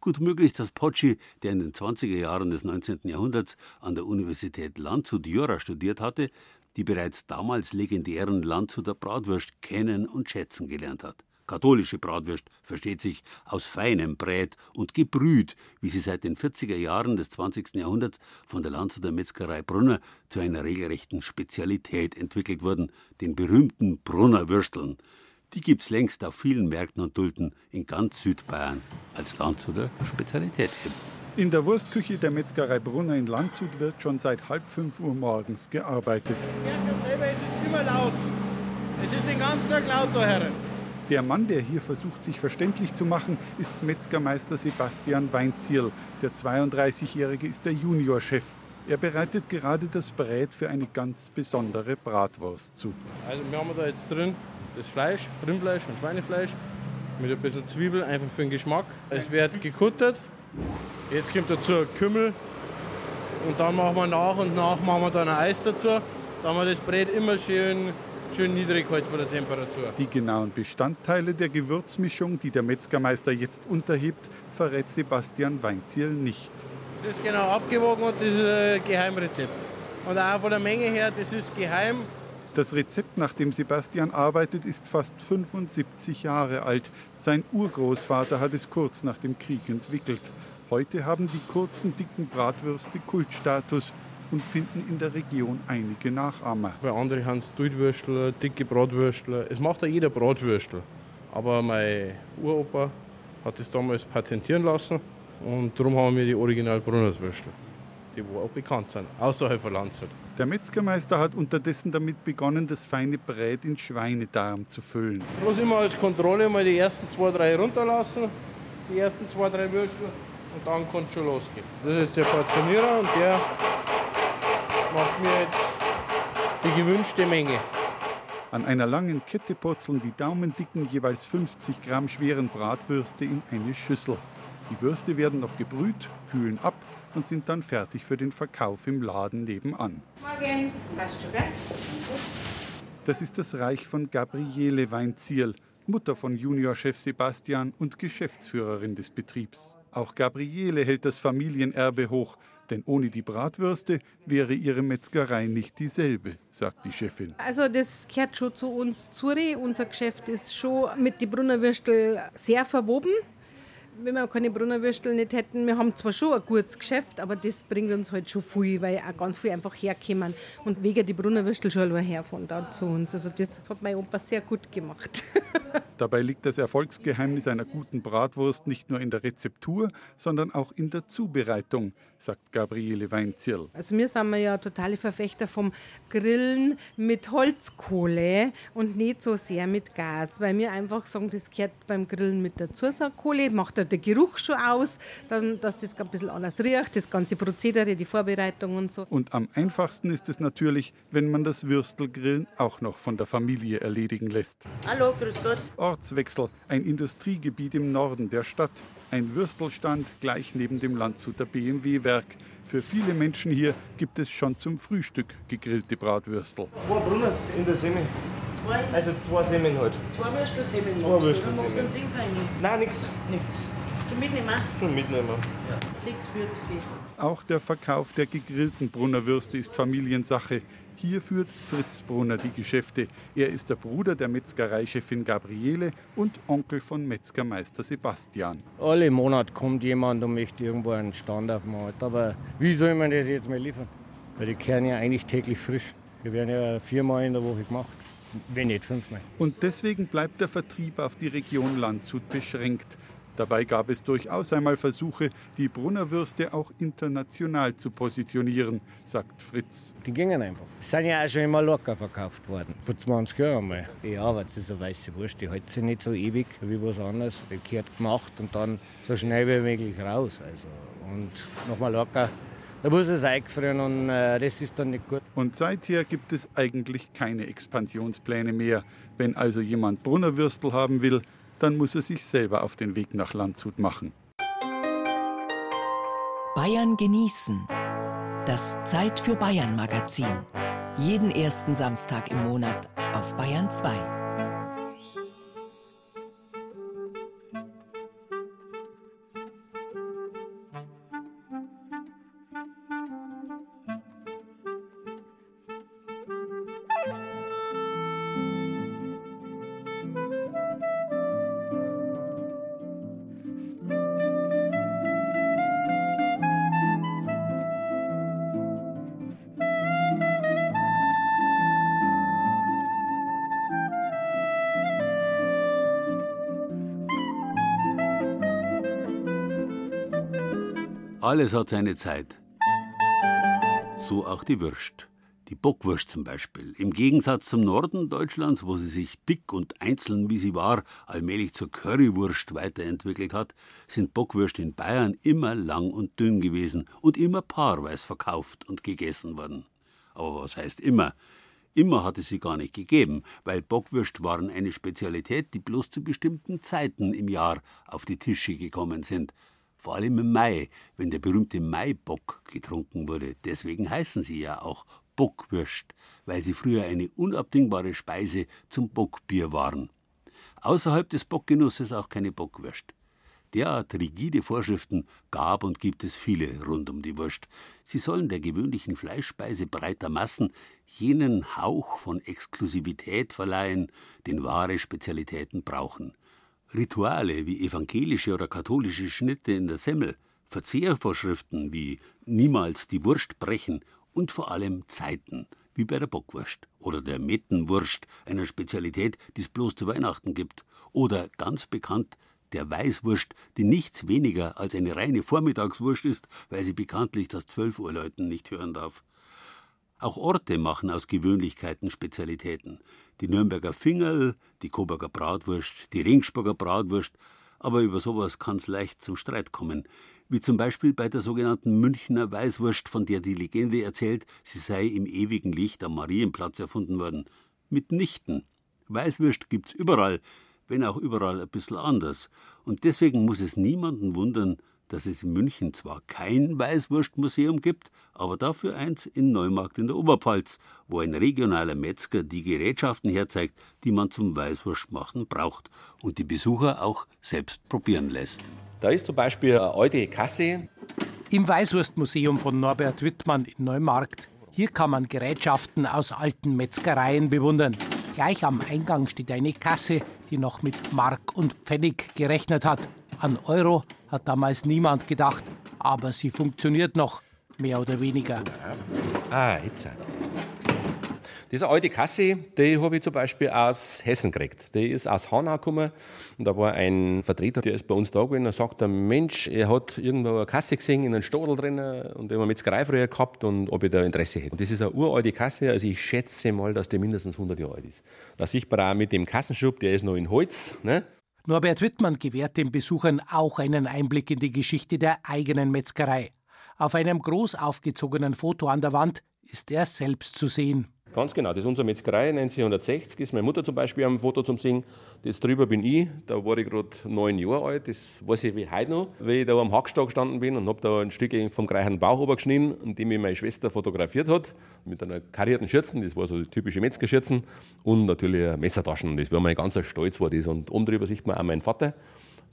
Gut möglich, dass Potschi, der in den 20er Jahren des 19. Jahrhunderts an der Universität Landshut Jura studiert hatte, die bereits damals legendären Landshuter Bratwurst kennen und schätzen gelernt hat. Katholische Bratwurst versteht sich aus feinem Brät und gebrüht, wie sie seit den 40er Jahren des 20. Jahrhunderts von der Landshuter Metzgerei Brunner zu einer regelrechten Spezialität entwickelt wurden, den berühmten Brunner Würsteln. Die gibt's längst auf vielen Märkten und Dulden in ganz Südbayern als Landshuter Spezialität eben. In der Wurstküche der Metzgerei Brunner in Landshut wird schon seit halb fünf Uhr morgens gearbeitet. Selber, es ist immer laut. Es ist den ganzen Tag laut da, Herren. Der Mann, der hier versucht, sich verständlich zu machen, ist Metzgermeister Sebastian Weinzierl. Der 32-Jährige ist der Juniorchef. Er bereitet gerade das Brät für eine ganz besondere Bratwurst zu. Also wir haben da jetzt drin das Fleisch, Rindfleisch und Schweinefleisch mit ein bisschen Zwiebel, einfach für den Geschmack. Es wird gekuttert. Jetzt kommt dazu Kümmel und dann machen wir nach und nach machen wir dann ein Eis dazu. Haben wir das Brät immer schön, schön niedrig halt von der Temperatur. Die genauen Bestandteile der Gewürzmischung, die der Metzgermeister jetzt unterhebt, verrät Sebastian Weinzierl nicht. Das ist genau abgewogen und das ist ein Geheimrezept. Und auch von der Menge her, das ist geheim. Das Rezept, nach dem Sebastian arbeitet, ist fast 75 Jahre alt. Sein Urgroßvater hat es kurz nach dem Krieg entwickelt. Heute haben die kurzen, dicken Bratwürste Kultstatus und finden in der Region einige Nachahmer. Bei anderen haben es Duldwürstel, dicke Bratwürstel. Es macht ja jeder Bratwürstel. Aber mein Uropa hat es damals patentieren lassen und darum haben wir die Original Brunnerswürstel, die wo auch bekannt sind, außerhalb von Landshut. Der Metzgermeister hat unterdessen damit begonnen, das feine Brät in Schweinedarm zu füllen. Bloß immer als Kontrolle mal die ersten zwei, drei runterlassen, die ersten zwei, drei Würstel und dann kann es schon losgehen. Das ist der Portionierer und der macht mir jetzt die gewünschte Menge. An einer langen Kette purzeln die daumendicken, jeweils 50 Gramm schweren Bratwürste in eine Schüssel. Die Würste werden noch gebrüht, kühlen ab und sind dann fertig für den Verkauf im Laden nebenan. Morgen. Das ist das Reich von Gabriele Weinzierl, Mutter von Juniorchef Sebastian und Geschäftsführerin des Betriebs. Auch Gabriele hält das Familienerbe hoch, denn ohne die Bratwürste wäre ihre Metzgerei nicht dieselbe, sagt die Chefin. Also das gehört schon zu uns zu. Unser Geschäft ist schon mit den Brunnerwürstel sehr verwoben. Wenn wir keine Brunnerwürstel nicht hätten, wir haben zwar schon ein gutes Geschäft, aber das bringt uns halt schon viel, weil auch ganz viel einfach herkommen und wegen die Brunnerwürstel schon allein her von da zu uns. Also das hat mein Opa sehr gut gemacht. Dabei liegt das Erfolgsgeheimnis einer guten Bratwurst nicht nur in der Rezeptur, sondern auch in der Zubereitung, sagt Gabriele Weinzierl. Also wir sind ja totale Verfechter vom Grillen mit Holzkohle und nicht so sehr mit Gas, weil wir einfach sagen, das gehört beim Grillen mit dazu, so eine Kohle, macht der Geruch schon aus, dann, dass das ein bisschen anders riecht, das ganze Prozedere, die Vorbereitung und so. Und am einfachsten ist es natürlich, wenn man das Würstelgrillen auch noch von der Familie erledigen lässt. Hallo, grüß Gott. Ortswechsel, ein Industriegebiet im Norden der Stadt. Ein Würstelstand gleich neben dem Landshuter BMW-Werk. Für viele Menschen hier gibt es schon zum Frühstück gegrillte Bratwürstel. Zwei Brunners in der Semme. Zwei? Also zwei Semmeln halt. Zwei Würstelsemmeln. Zwei einen Zehn feine? Nein, nix. Nix. Zum Mitnehmen? Schon mitnehmen. Ja. 6,40. Auch der Verkauf der gegrillten Brunnerwürste ist Familiensache. Hier führt Fritz Brunner die Geschäfte. Er ist der Bruder der Metzgereichefin Gabriele und Onkel von Metzgermeister Sebastian. Alle Monat kommt jemand und möchte irgendwo einen Stand aufmachen. Aber wie soll man das jetzt mal liefern? Weil die kehren ja eigentlich täglich frisch. Die werden ja viermal in der Woche gemacht, wenn nicht fünfmal. Und deswegen bleibt der Vertrieb auf die Region Landshut beschränkt. Dabei gab es durchaus einmal Versuche, die Brunnerwürste auch international zu positionieren, sagt Fritz. Die gingen einfach. Sind ja auch schon immer locker verkauft worden. Vor 20 Jahren mal. Ja, aber das ist eine weiße Wurst. Die hält sich nicht so ewig wie was anderes. Die gehört gemacht und dann so schnell wie möglich raus. Also, und nochmal locker. Da muss es eingefrieren und äh, das ist dann nicht gut. Und seither gibt es eigentlich keine Expansionspläne mehr. Wenn also jemand Brunnerwürstel haben will, dann muss er sich selber auf den Weg nach Landshut machen. Bayern genießen. Das Zeit für Bayern Magazin. Jeden ersten Samstag im Monat auf Bayern 2. Alles hat seine Zeit. So auch die Würst. Die Bockwurst zum Beispiel. Im Gegensatz zum Norden Deutschlands, wo sie sich dick und einzeln wie sie war, allmählich zur Currywurst weiterentwickelt hat, sind Bockwürste in Bayern immer lang und dünn gewesen und immer paarweise verkauft und gegessen worden. Aber was heißt immer? Immer hat es sie gar nicht gegeben, weil Bockwürst waren eine Spezialität, die bloß zu bestimmten Zeiten im Jahr auf die Tische gekommen sind. Vor allem im Mai, wenn der berühmte Maibock getrunken wurde. Deswegen heißen sie ja auch Bockwürst, weil sie früher eine unabdingbare Speise zum Bockbier waren. Außerhalb des Bockgenusses auch keine Bockwürst. Derart rigide Vorschriften gab und gibt es viele rund um die Wurst. Sie sollen der gewöhnlichen Fleischspeise breiter Massen jenen Hauch von Exklusivität verleihen, den wahre Spezialitäten brauchen. Rituale wie evangelische oder katholische Schnitte in der Semmel, Verzehrvorschriften wie niemals die Wurst brechen und vor allem Zeiten, wie bei der Bockwurst oder der Mettenwurst, einer Spezialität, die es bloß zu Weihnachten gibt, oder ganz bekannt der Weißwurst, die nichts weniger als eine reine Vormittagswurst ist, weil sie bekanntlich das 12 Uhr Läuten nicht hören darf. Auch Orte machen aus Gewöhnlichkeiten Spezialitäten. Die Nürnberger Fingerl, die Coburger Bratwurst, die Ringsburger Bratwurst, aber über sowas kann's leicht zum Streit kommen. Wie zum Beispiel bei der sogenannten Münchner Weißwurst, von der die Legende erzählt, sie sei im ewigen Licht am Marienplatz erfunden worden. Mitnichten. Weißwurst gibt's überall, wenn auch überall ein bisschen anders. Und deswegen muss es niemanden wundern, dass es in München zwar kein Weißwurstmuseum gibt, aber dafür eins in Neumarkt in der Oberpfalz, wo ein regionaler Metzger die Gerätschaften herzeigt, die man zum Weißwurstmachen braucht und die Besucher auch selbst probieren lässt. Da ist zum Beispiel eine alte Kasse. Im Weißwurstmuseum von Norbert Wittmann in Neumarkt. Hier kann man Gerätschaften aus alten Metzgereien bewundern. Gleich am Eingang steht eine Kasse, die noch mit Mark und Pfennig gerechnet hat. An Euro hat damals niemand gedacht, aber sie funktioniert noch, mehr oder weniger. Ah, jetzt. Diese alte Kasse, die habe ich zum Beispiel aus Hessen gekriegt. Die ist aus Hanau gekommen und da war ein Vertreter, der ist bei uns da gewesen und sagt, der Mensch, er hat irgendwo eine Kasse gesehen in einem Stadel drin und der hat Metzgerei früher gehabt und ob ich da Interesse hätte. Das ist eine uralte Kasse, also ich schätze mal, dass die mindestens 100 Jahre alt ist. Da sieht man auch mit dem Kassenschub, der ist noch in Holz. Ne? Norbert Wittmann gewährt den Besuchern auch einen Einblick in die Geschichte der eigenen Metzgerei. Auf einem groß aufgezogenen Foto an der Wand ist er selbst zu sehen. Ganz genau, das ist unsere Metzgerei 1960, ist meine Mutter zum Beispiel am Foto zum Singen. Das drüber bin ich, da war ich gerade neun Jahre alt, das weiß ich wie heute noch, weil ich da am Hackstag gestanden bin und habe da ein Stück vom gleichen Bauch geschnitten, und die mir meine Schwester fotografiert hat, mit einer karierten Schürzen, das war so die typische Metzgerschürzen und natürlich Messertaschen, das war mein ganzer Stolz war das. Und oben drüber sieht man auch meinen Vater,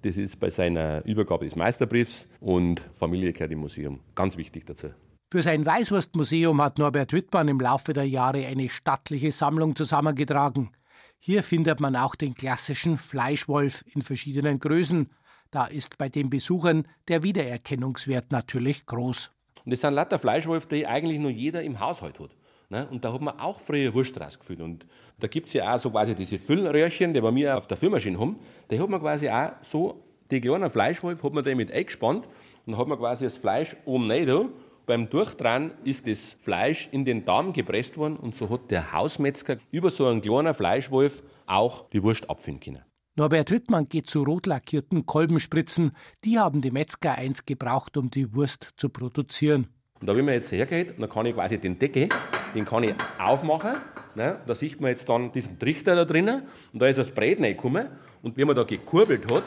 das ist bei seiner Übergabe des Meisterbriefs und Familie gehört im Museum, ganz wichtig dazu. Für sein Weißwurstmuseum hat Norbert Wittmann im Laufe der Jahre eine stattliche Sammlung zusammengetragen. Hier findet man auch den klassischen Fleischwolf in verschiedenen Größen. Da ist bei den Besuchern der Wiedererkennungswert natürlich groß. Und das sind lauter Fleischwolf, die eigentlich nur jeder im Haushalt hat. Ne? Und da hat man auch früher Wurst rausgefüllt. Und da gibt es ja auch so quasi diese Füllröhrchen, die wir mir auf der Füllmaschine haben. Die hat man quasi auch so, die kleinen Fleischwolf hat man damit eingespannt und dann hat man quasi das Fleisch oben rein da beim Durchdrehen ist das Fleisch in den Darm gepresst worden und so hat der Hausmetzger über so einen kleinen Fleischwolf auch die Wurst abfinden können. Norbert Wittmann geht zu rot lackierten Kolbenspritzen. Die haben die Metzger eins gebraucht, um die Wurst zu produzieren. Und da, wenn man jetzt hergeht, dann kann ich quasi den Deckel, den kann ich aufmachen. Ne? Da sieht man jetzt dann diesen Trichter da drinnen und da ist das Brät reingekommen. Und wenn man da gekurbelt hat,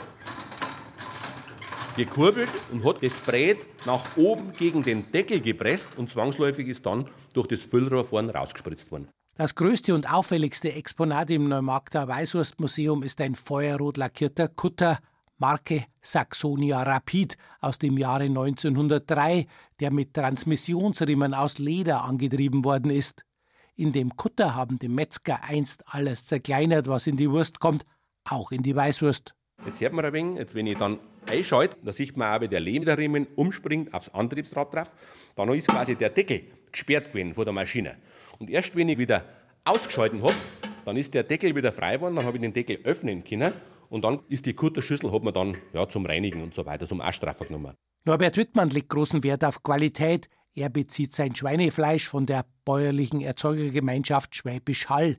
gekurbelt und hat das Brät nach oben gegen den Deckel gepresst und zwangsläufig ist dann durch das Füllrohr vorne rausgespritzt worden. Das größte und auffälligste Exponat im Neumarkter Weißwurstmuseum ist ein feuerrot lackierter Kutter Marke Saxonia Rapid aus dem Jahre 1903, der mit Transmissionsriemen aus Leder angetrieben worden ist. In dem Kutter haben die Metzger einst alles zerkleinert, was in die Wurst kommt, auch in die Weißwurst. Jetzt hört man ein wenig, jetzt, wenn ich dann einschalte, da sieht man auch, wie der Lederriemen umspringt aufs Antriebsrad drauf. Dann ist quasi der Deckel gesperrt gewesen von der Maschine. Und erst wenn ich wieder ausgeschalten habe, dann ist der Deckel wieder frei geworden, dann habe ich den Deckel öffnen können und dann ist die Kutterschüssel hat man dann ja, zum Reinigen und so weiter, zum Ausstraffer genommen. Norbert Wittmann legt großen Wert auf Qualität. Er bezieht sein Schweinefleisch von der bäuerlichen Erzeugergemeinschaft Schwäbisch Hall.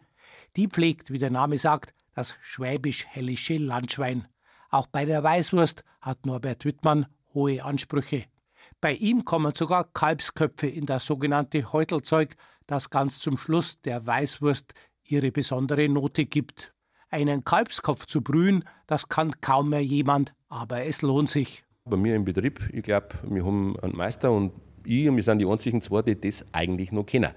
Die pflegt, wie der Name sagt, das schwäbisch-hellische Landschwein. Auch bei der Weißwurst hat Norbert Wittmann hohe Ansprüche. Bei ihm kommen sogar Kalbsköpfe in das sogenannte Häutelzeug, das ganz zum Schluss der Weißwurst ihre besondere Note gibt. Einen Kalbskopf zu brühen, das kann kaum mehr jemand, aber es lohnt sich. Bei mir im Betrieb, ich glaube, wir haben einen Meister und ich und wir sind die einzigen zwei, die das eigentlich noch kennen,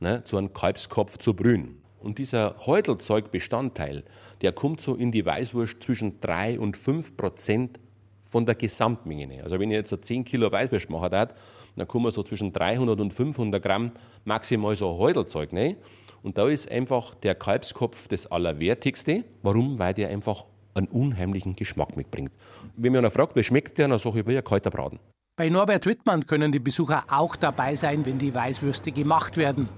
ne, so einen Kalbskopf zu brühen. Und dieser Häutelzeugbestandteil, der kommt so in die Weißwurst zwischen 3 und 5 Prozent von der Gesamtmenge. Also wenn ich jetzt so 10 Kilo Weißwurst mache, dann kommen so zwischen 300 und 500 Gramm maximal so Häutelzeug. Ne? Und da ist einfach der Kalbskopf das Allerwertigste. Warum? Weil der einfach einen unheimlichen Geschmack mitbringt. Wenn mich einer fragt, wie schmeckt der, dann sage ich, wie ein kalter Braten. Bei Norbert Wittmann können die Besucher auch dabei sein, wenn die Weißwürste gemacht werden.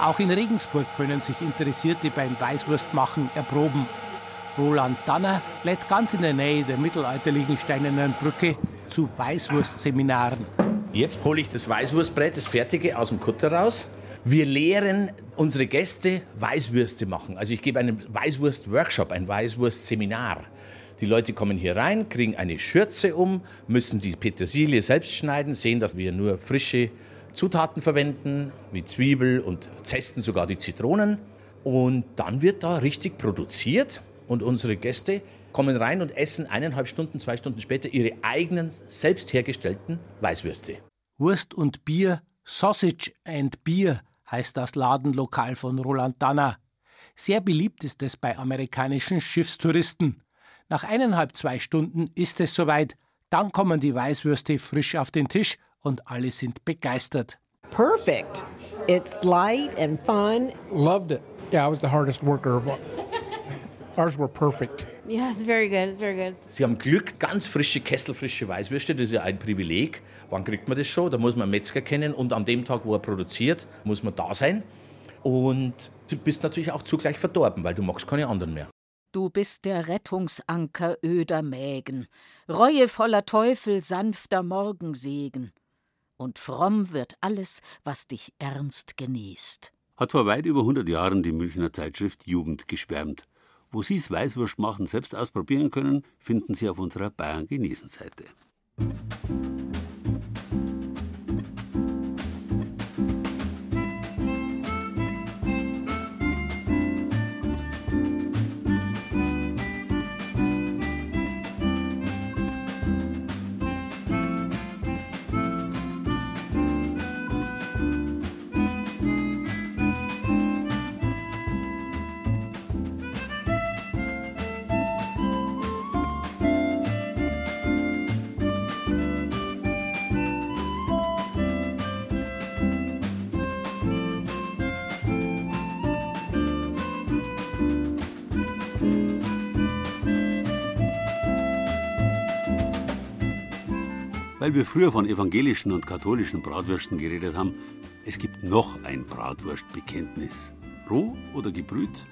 Auch in Regensburg können sich Interessierte beim Weißwurstmachen erproben. Roland Danner lädt ganz in der Nähe der mittelalterlichen Steinernen Brücke zu Weißwurstseminaren. Jetzt hole ich das Weißwurstbrett, das fertige, aus dem Kutter raus. Wir lehren unsere Gäste Weißwürste machen. Also ich gebe einen Weißwurst-Workshop, ein Weißwurst-Seminar. Die Leute kommen hier rein, kriegen eine Schürze um, müssen die Petersilie selbst schneiden, sehen, dass wir nur frische Zutaten verwenden, wie Zwiebel und zesten sogar die Zitronen. Und dann wird da richtig produziert und unsere Gäste kommen rein und essen eineinhalb Stunden, zwei Stunden später ihre eigenen selbst hergestellten Weißwürste. Wurst und Bier, Sausage and Bier heißt das Ladenlokal von Roland Danner. Sehr beliebt ist es bei amerikanischen Schiffstouristen. Nach eineinhalb, zwei Stunden ist es soweit. Dann kommen die Weißwürste frisch auf den Tisch und alle sind begeistert. Perfect. It's light and fun. Loved it. Yeah, I was the hardest worker of all. Ours were perfect. Yeah, it's very good. It's very good. Sie haben Glück, ganz frische, kesselfrische Weißwürste. Das ist ja ein Privileg. Wann kriegt man das schon? Da muss man einen Metzger kennen und an dem Tag, wo er produziert, muss man da sein. Und du bist natürlich auch zugleich verdorben, weil du magst keine anderen mehr. Du bist der Rettungsanker öder Mägen, reuevoller Teufel sanfter Morgensegen. Und fromm wird alles, was dich ernst genießt. Hat vor weit über 100 Jahren die Münchner Zeitschrift Jugend geschwärmt. Wo Sie's Weißwurst machen selbst ausprobieren können, finden Sie auf unserer Bayern Weil wir früher von evangelischen und katholischen Bratwürsten geredet haben, es gibt noch ein Bratwurstbekenntnis. Roh oder gebrüht?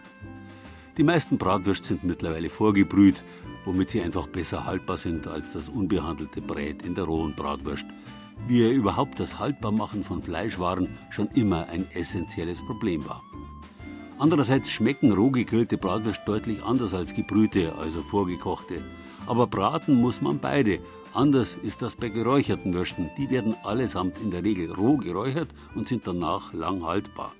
Die meisten Bratwürste sind mittlerweile vorgebrüht, womit sie einfach besser haltbar sind als das unbehandelte Brät in der rohen Bratwurst. Wie ja überhaupt das Haltbarmachen von Fleischwaren schon immer ein essentielles Problem war. Andererseits schmecken roh gegrillte Bratwürste deutlich anders als gebrühte, also vorgekochte. Aber braten muss man beide, Anders ist das bei geräucherten Würsten. Die werden allesamt in der Regel roh geräuchert und sind danach lang haltbar.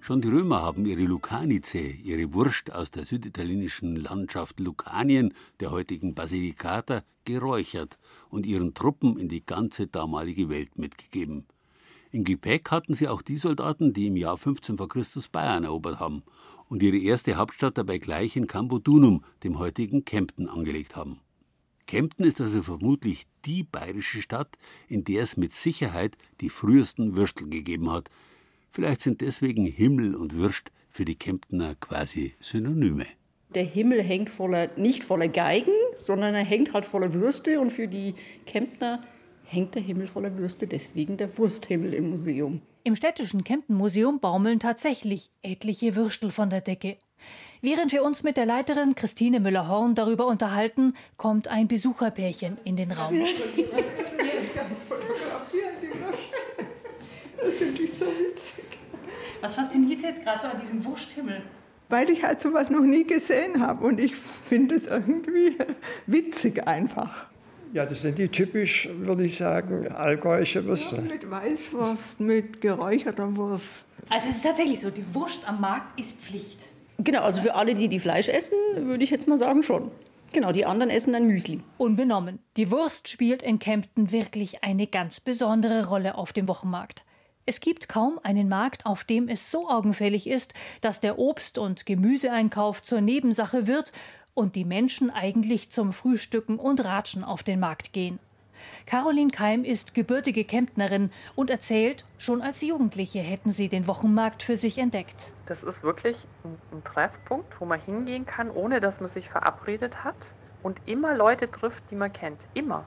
Schon die Römer haben ihre Lucanice, ihre Wurst aus der süditalienischen Landschaft Lucanien, der heutigen Basilicata, geräuchert und ihren Truppen in die ganze damalige Welt mitgegeben. Im Gepäck hatten sie auch die Soldaten, die im Jahr 15 v. Chr. Bayern erobert haben und ihre erste Hauptstadt dabei gleich in Cambodunum, dem heutigen Kempten, angelegt haben. Kempten ist also vermutlich die bayerische Stadt, in der es mit Sicherheit die frühesten Würstel gegeben hat. Vielleicht sind deswegen Himmel und Würst für die Kemptener quasi Synonyme. Der Himmel hängt voller, nicht voller Geigen, sondern er hängt halt voller Würste und für die Kemptner hängt der Himmel voller Würste, deswegen der Wursthimmel im Museum. Im städtischen Kempten-Museum baumeln tatsächlich etliche Würstel von der Decke. Während wir uns mit der Leiterin Christine Müller-Horn darüber unterhalten, kommt ein Besucherpärchen in den Raum. Das finde ich so witzig. Was fasziniert Sie jetzt gerade so an diesem Wursthimmel? Weil ich halt sowas noch nie gesehen habe und ich finde es irgendwie witzig einfach. Ja, das sind die typisch, würde ich sagen, allgäuische Würste. Ja, mit Weißwurst, mit geräucherter Wurst. Also es ist tatsächlich so, die Wurst am Markt ist Pflicht. Genau, also für alle, die die Fleisch essen, würde ich jetzt mal sagen schon. Genau, die anderen essen ein Müsli. Unbenommen. Die Wurst spielt in Kempten wirklich eine ganz besondere Rolle auf dem Wochenmarkt. Es gibt kaum einen Markt, auf dem es so augenfällig ist, dass der Obst- und Gemüseeinkauf zur Nebensache wird und die Menschen eigentlich zum Frühstücken und Ratschen auf den Markt gehen. Caroline Keim ist gebürtige Kemptnerin und erzählt, schon als Jugendliche hätten sie den Wochenmarkt für sich entdeckt. Das ist wirklich ein, Treffpunkt, wo man hingehen kann, ohne dass man sich verabredet hat und immer Leute trifft, die man kennt. Immer.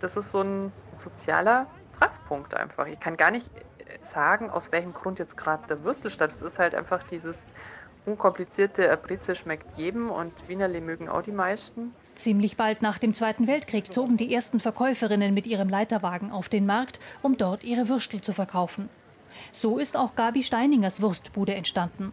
Das ist so ein sozialer Treffpunkt einfach. Ich kann gar nicht sagen, aus welchem Grund jetzt gerade der Würstel statt. Es ist halt einfach dieses unkomplizierte Brezel schmeckt jedem und Wienerle mögen auch die meisten. Ziemlich bald nach dem Zweiten Weltkrieg zogen die ersten Verkäuferinnen mit ihrem Leiterwagen auf den Markt, um dort ihre Würstel zu verkaufen. So ist auch Gabi Steiningers Wurstbude entstanden.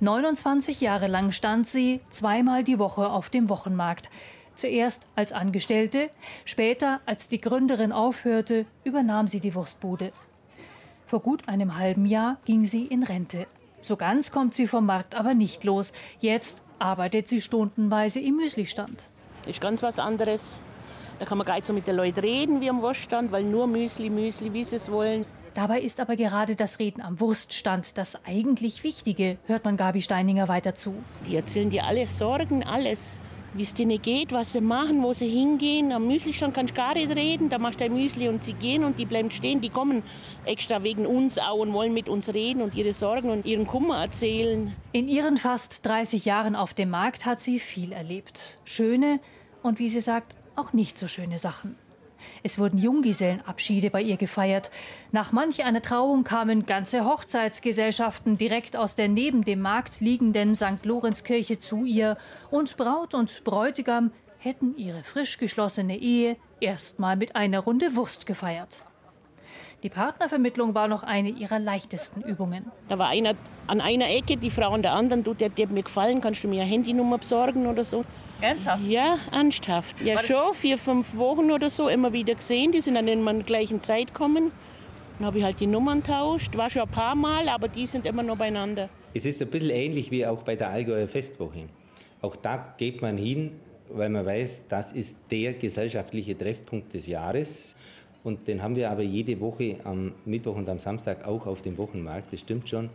29 Jahre lang stand sie zweimal die Woche auf dem Wochenmarkt. Zuerst als Angestellte, später, als die Gründerin aufhörte, übernahm sie die Wurstbude. Vor gut einem halben Jahr ging sie in Rente. So ganz kommt sie vom Markt aber nicht los. Jetzt arbeitet sie stundenweise im Müslistand. Ist ganz was anderes. Da kann man gar nicht so mit den Leuten reden wie am Wurststand, weil nur Müsli, Müsli, wie sie es wollen. Dabei ist aber gerade das Reden am Wurststand das eigentlich Wichtige, hört man Gabi Steininger weiter zu. Die erzählen dir alle Sorgen, alles wie es denen geht, was sie machen, wo sie hingehen. Am Müslistand kannst du gar nicht reden. Da machst du ein Müsli und sie gehen und die bleiben stehen. Die kommen extra wegen uns auch und wollen mit uns reden und ihre Sorgen und ihren Kummer erzählen. In ihren fast 30 Jahren auf dem Markt hat sie viel erlebt. Schöne und wie sie sagt, auch nicht so schöne Sachen. Es wurden Junggesellenabschiede bei ihr gefeiert. Nach manch einer Trauung kamen ganze Hochzeitsgesellschaften direkt aus der neben dem Markt liegenden St. Lorenzkirche zu ihr und Braut und Bräutigam hätten ihre frisch geschlossene Ehe erstmal mit einer Runde Wurst gefeiert. Die Partnervermittlung war noch eine ihrer leichtesten Übungen. Da war einer an einer Ecke, die Frau an der anderen, du, der, der mir gefallen, kannst du mir eine Handynummer besorgen oder so. Ernsthaft? Ja, ernsthaft. Ja, schon vier, fünf Wochen oder so immer wieder gesehen. Die sind dann immer in der gleichen Zeit gekommen. Dann habe ich halt die Nummern tauscht. War schon ein paar Mal, aber die sind immer noch beieinander. Es ist ein bisschen ähnlich wie auch bei der Allgäuer Festwoche. Auch da geht man hin, weil man weiß, das ist der gesellschaftliche Treffpunkt des Jahres. Und den haben wir aber jede Woche am Mittwoch und am Samstag auch auf dem Wochenmarkt. Das stimmt schon.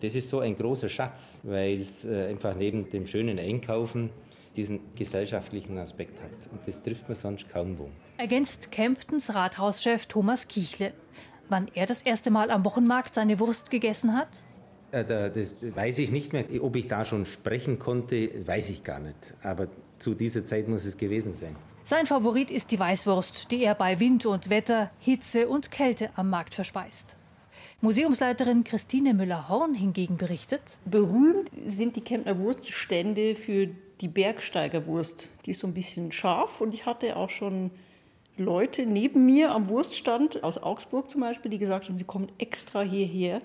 Das ist so ein großer Schatz, weil es äh, einfach neben dem schönen Einkaufen diesen gesellschaftlichen Aspekt hat. Und das trifft man sonst kaum wo. Ergänzt Kemptens Rathauschef Thomas Kichle. Wann er das erste Mal am Wochenmarkt seine Wurst gegessen hat? Äh, das weiß ich nicht mehr. Ob ich da schon sprechen konnte, weiß ich gar nicht. Aber zu dieser Zeit muss es gewesen sein. Sein Favorit ist die Weißwurst, die er bei Wind und Wetter, Hitze und Kälte am Markt verspeist. Museumsleiterin Christine Müller-Horn hingegen berichtet: Berühmt sind die Kempner Wurststände für die Bergsteigerwurst. Die ist so ein bisschen scharf und ich hatte auch schon Leute neben mir am Wurststand aus Augsburg zum Beispiel, die gesagt haben, sie kommen extra hierher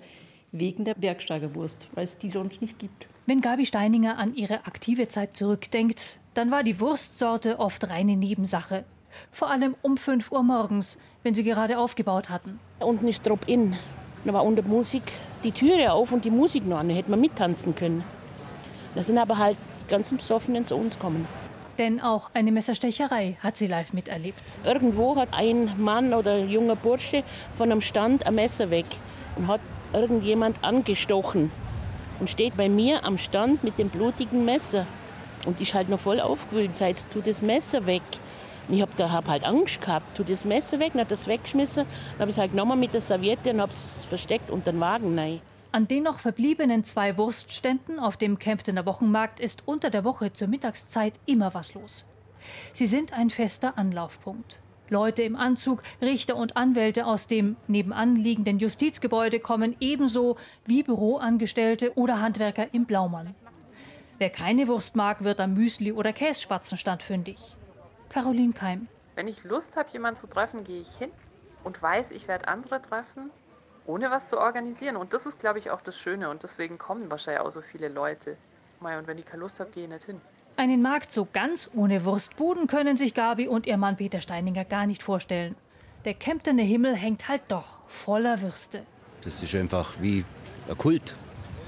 wegen der Bergsteigerwurst, weil es die sonst nicht gibt. Wenn Gabi Steininger an ihre aktive Zeit zurückdenkt, dann war die Wurstsorte oft reine Nebensache. Vor allem um 5 Uhr morgens, wenn sie gerade aufgebaut hatten. Unten ist Drop-In. Da war unter Musik die Türe auf und die Musik noch an. Da hätte man mittanzen können. Das sind aber halt ganz Besoffenen zu uns kommen. Denn auch eine Messerstecherei hat sie live miterlebt. Irgendwo hat ein Mann oder ein junger Bursche von einem Stand ein Messer weg und hat irgendjemand angestochen und steht bei mir am Stand mit dem blutigen Messer. Und ist halt noch voll aufgewühlt, seit tut das Messer weg. Und ich habe da hab halt Angst gehabt, tut das Messer weg, dann hat das weggeschmissen, dann habe ich es halt genommen mit der Serviette und habe es versteckt unter den Wagen rein. An den noch verbliebenen zwei Wurstständen auf dem Kemptener Wochenmarkt ist unter der Woche zur Mittagszeit immer was los. Sie sind ein fester Anlaufpunkt. Leute im Anzug, Richter und Anwälte aus dem nebenan liegenden Justizgebäude kommen ebenso wie Büroangestellte oder Handwerker im Blaumann. Wer keine Wurst mag, wird am Müsli- oder Kässpatzenstand fündig. Caroline Keim. Wenn ich Lust habe, jemanden zu treffen, gehe ich hin und weiß, ich werde andere treffen, ohne was zu organisieren. Und das ist, glaube ich, auch das Schöne. Und deswegen kommen wahrscheinlich auch so viele Leute. Mei, und wenn ich keine Lust habe, gehe ich nicht hin. Einen Markt so ganz ohne Wurstbuden können sich Gabi und ihr Mann Peter Steininger gar nicht vorstellen. Der Kemptener Himmel hängt halt doch voller Würste. Das ist einfach wie ein Kult.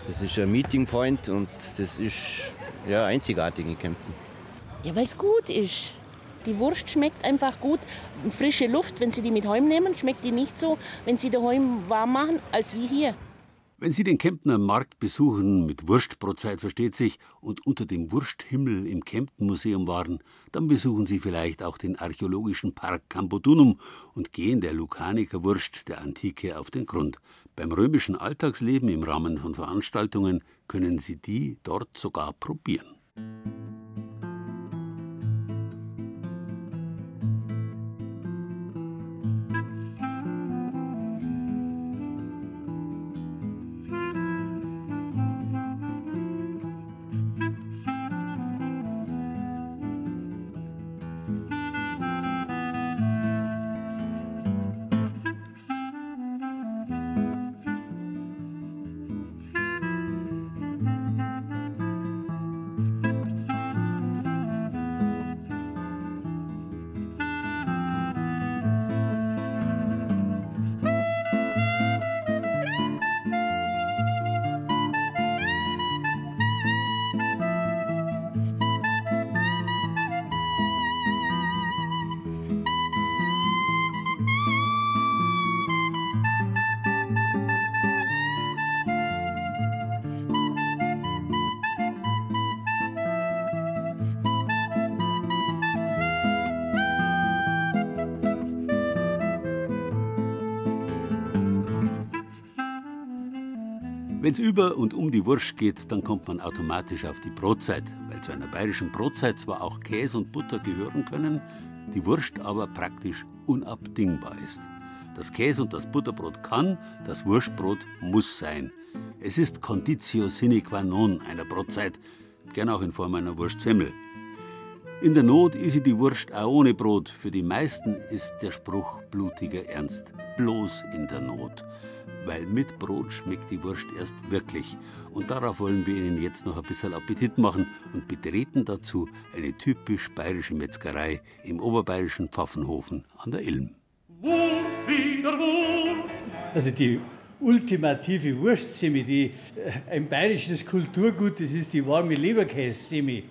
Das ist ein Meeting Point und das ist ja einzigartig in Kempten. Ja, weil es gut ist. Die Wurst schmeckt einfach gut. Frische Luft, wenn Sie die mit heim nehmen, schmeckt die nicht so, wenn Sie daheim warm machen, als wie hier. Wenn Sie den Kemptner Markt besuchen, mit Wurstbrotzeit versteht sich, und unter dem Wursthimmel im Kempten-Museum waren, dann besuchen Sie vielleicht auch den archäologischen Park Campodunum und gehen der Lucaniker Wurst der Antike auf den Grund. Beim römischen Alltagsleben im Rahmen von Veranstaltungen können Sie die dort sogar probieren. Wenn es über und um die Wurst geht, dann kommt man automatisch auf die Brotzeit, weil zu einer bayerischen Brotzeit zwar auch Käse und Butter gehören können, die Wurst aber praktisch unabdingbar ist. Das Käse- und das Butterbrot kann, das Wurstbrot muss sein. Es ist Conditio sine qua non einer Brotzeit, gern auch in Form einer Wurstsemmel. In der Not isse die Wurst auch ohne Brot. Für die meisten ist der Spruch blutiger Ernst. Bloß in der Not weil mit Brot schmeckt die Wurst erst wirklich. Und darauf wollen wir Ihnen jetzt noch ein bisschen Appetit machen und betreten dazu eine typisch bayerische Metzgerei im oberbayerischen Pfaffenhofen an der Ilm. Wurst wieder Wurst. Also die ultimative Wurstsemi, die äh, ein bayerisches Kulturgut, das ist die warme Leberkässemi.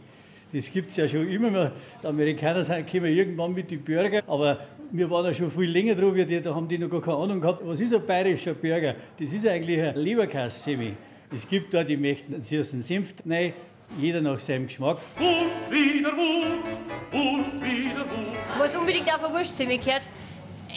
Das gibt es ja schon immer mehr. Die Amerikaner sind, kommen irgendwann mit den Burger, aber wir waren ja schon viel länger wie die, da haben die noch gar keine Ahnung gehabt, was ist ein bayerischer Burger? Das ist eigentlich ein Leberkassemi. Es gibt da, die möchten einen süßen Senf rein, jeder nach seinem Geschmack. Wurst wieder Wurst, Wurst wieder Wurst. Was unbedingt auf eine Wurstsemi gehört,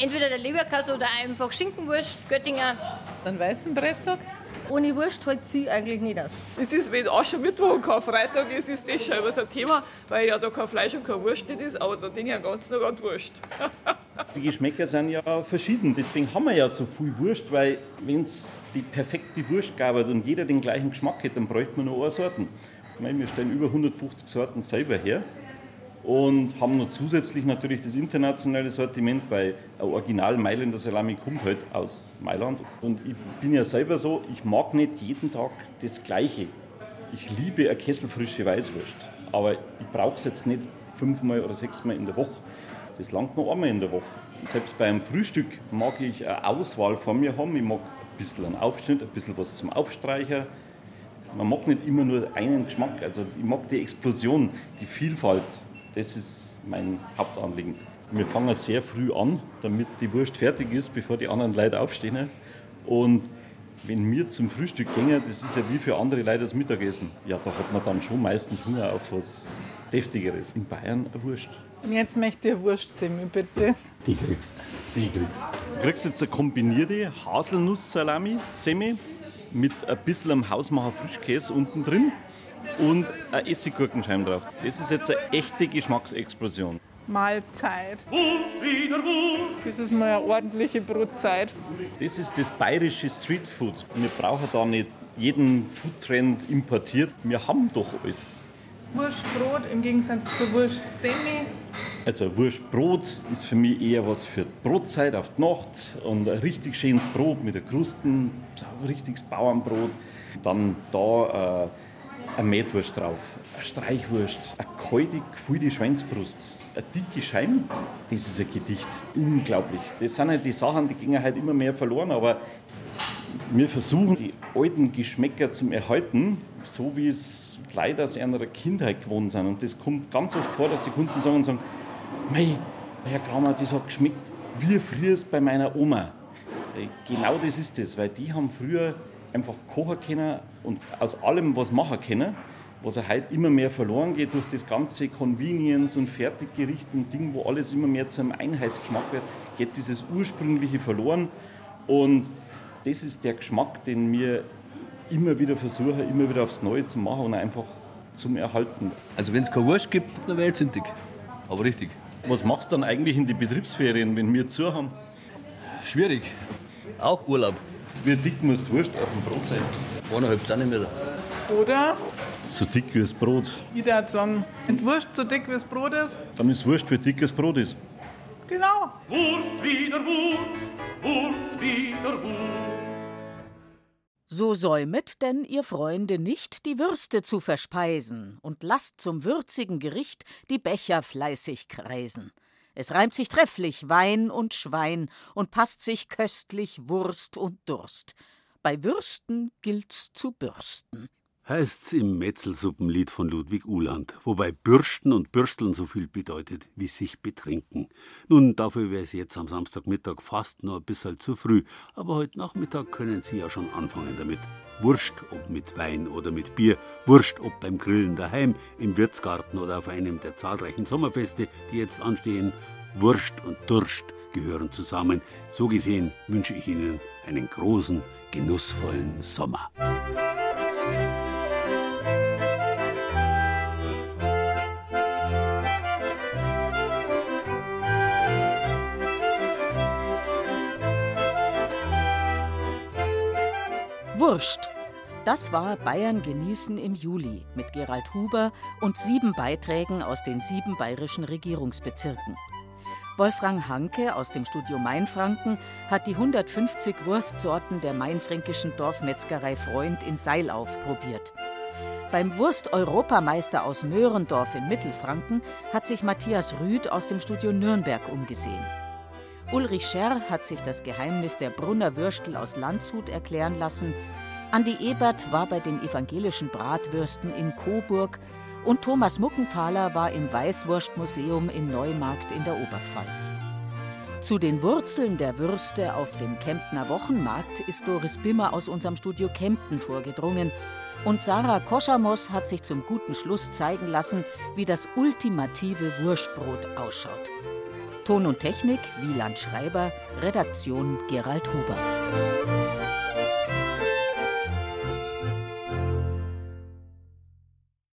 entweder der Leberkass oder einfach Schinkenwurst, Göttinger. Einen weißen Presssack. Ohne Wurst hält sie eigentlich nicht aus. Es ist, wenn Aschermittwoch und kein Freitag ist, ist das schon immer so ein Thema, weil ja da kein Fleisch und kein Wurst nicht ist, aber da denke ich den ganzen Tag an Wurst. die Geschmäcker sind ja verschieden, deswegen haben wir ja so viel Wurst, weil wenn es die perfekte Wurst gab und jeder den gleichen Geschmack hätte, dann bräuchte man nur eine Sorten. Ich meine, wir stellen über 150 Sorten selber her und haben noch zusätzlich natürlich das internationale Sortiment, weil ein Original Mailänder Salami kommt halt aus Mailand. Und ich bin ja selber so, ich mag nicht jeden Tag das Gleiche. Ich liebe eine kesselfrische Weißwurst, aber ich brauche es jetzt nicht fünfmal oder sechsmal in der Woche. Das langt noch einmal in der Woche. Selbst beim Frühstück mag ich eine Auswahl von mir haben. Ich mag ein bisschen einen Aufschnitt, ein bisschen was zum Aufstreichen. Man mag nicht immer nur einen Geschmack. Also ich mag die Explosion, die Vielfalt das ist mein Hauptanliegen. Wir fangen sehr früh an, damit die Wurst fertig ist, bevor die anderen Leute aufstehen. Und wenn wir zum Frühstück gehen, das ist ja wie für andere Leute das Mittagessen. Ja, da hat man dann schon meistens Hunger auf was Deftigeres. In Bayern eine Wurst. Und jetzt möchte ich eine Wurstsemmel, bitte. Die kriegst Die kriegst Du kriegst jetzt eine kombinierte Haselnuss-Salami-Semmel mit ein bisschen am Hausmacher Frischkäse unten drin und eine Essiggurkenscheibe drauf. Das ist jetzt eine echte Geschmacksexplosion. Mahlzeit. Das ist mal eine ordentliche Brotzeit. Das ist das bayerische Streetfood. Wir brauchen da nicht jeden Foodtrend importiert. Wir haben doch alles. Wurstbrot im Gegensatz zur Wurstsemi. Also Wurstbrot ist für mich eher was für Brotzeit auf die Nacht und ein richtig schönes Brot mit der Krusten, ein richtiges Bauernbrot. Dann da äh, eine Mettwurst drauf, eine Streichwurst, eine kalte, gefüllte Schweinsbrust, eine dicke Scheibe. Das ist ein Gedicht. Unglaublich. Das sind halt die Sachen, die gehen halt immer mehr verloren, aber wir versuchen, die alten Geschmäcker zu erhalten, so wie es leider aus einer Kindheit gewohnt sind. Und das kommt ganz oft vor, dass die Kunden sagen und sagen, Mei, Herr Kramer, das hat geschmeckt wie früher bei meiner Oma. Äh, genau das ist es, weil die haben früher einfach kochen können und aus allem was machen können, was ja heute immer mehr verloren geht durch das ganze Convenience und Fertiggericht und Ding, wo alles immer mehr zu einem Einheitsgeschmack wird, geht dieses ursprüngliche verloren und das ist der Geschmack, den wir immer wieder versuchen, immer wieder aufs Neue zu machen und einfach zum Erhalten. Also wenn es keine Wurst gibt, dann wäre ich zündig. Aber richtig. Was machst du dann eigentlich in die Betriebsferien, wenn wir zu haben? Schwierig. Auch Urlaub. Wie dick muss die Wurst auf dem Brot sein? Eineinhalb Zentimeter. Oder? So dick wie das Brot. Ich würde sagen, wenn die Wurst so dick wie das Brot ist. Dann ist Wurst, wie dick das Brot ist. Genau. Wurst wieder Wurst, Wurst wieder Wurst. So säumet denn ihr Freunde nicht, die Würste zu verspeisen, und lasst zum würzigen Gericht die Becher fleißig kreisen. Es reimt sich trefflich Wein und Schwein und passt sich köstlich Wurst und Durst. Bei Würsten gilt's zu bürsten heißt's im Metzelsuppenlied von Ludwig Uhland, wobei Bürsten und Bürsteln so viel bedeutet wie sich betrinken. Nun, dafür wäre es jetzt am Samstagmittag fast noch ein bisschen zu früh, aber heute Nachmittag können Sie ja schon anfangen damit. Wurscht, ob mit Wein oder mit Bier, wurscht, ob beim Grillen daheim, im Wirtsgarten oder auf einem der zahlreichen Sommerfeste, die jetzt anstehen. Wurscht und Durst gehören zusammen. So gesehen wünsche ich Ihnen einen großen, genussvollen Sommer. Wurscht. Das war Bayern genießen im Juli mit Gerald Huber und sieben Beiträgen aus den sieben bayerischen Regierungsbezirken. Wolfgang Hanke aus dem Studio Mainfranken hat die 150 Wurstsorten der mainfränkischen Dorfmetzgerei Freund in Seilauf probiert. Beim Wurst-Europameister aus Möhrendorf in Mittelfranken hat sich Matthias Rüd aus dem Studio Nürnberg umgesehen. Ulrich Scherr hat sich das Geheimnis der Brunner Würstel aus Landshut erklären lassen. Andi Ebert war bei den evangelischen Bratwürsten in Coburg und Thomas Muckenthaler war im Weißwurstmuseum in Neumarkt in der Oberpfalz. Zu den Wurzeln der Würste auf dem Kemptner Wochenmarkt ist Doris Bimmer aus unserem Studio Kempten vorgedrungen und Sarah Koschamos hat sich zum guten Schluss zeigen lassen, wie das ultimative Wurstbrot ausschaut. Ton und Technik Wieland Schreiber, Redaktion Gerald Huber.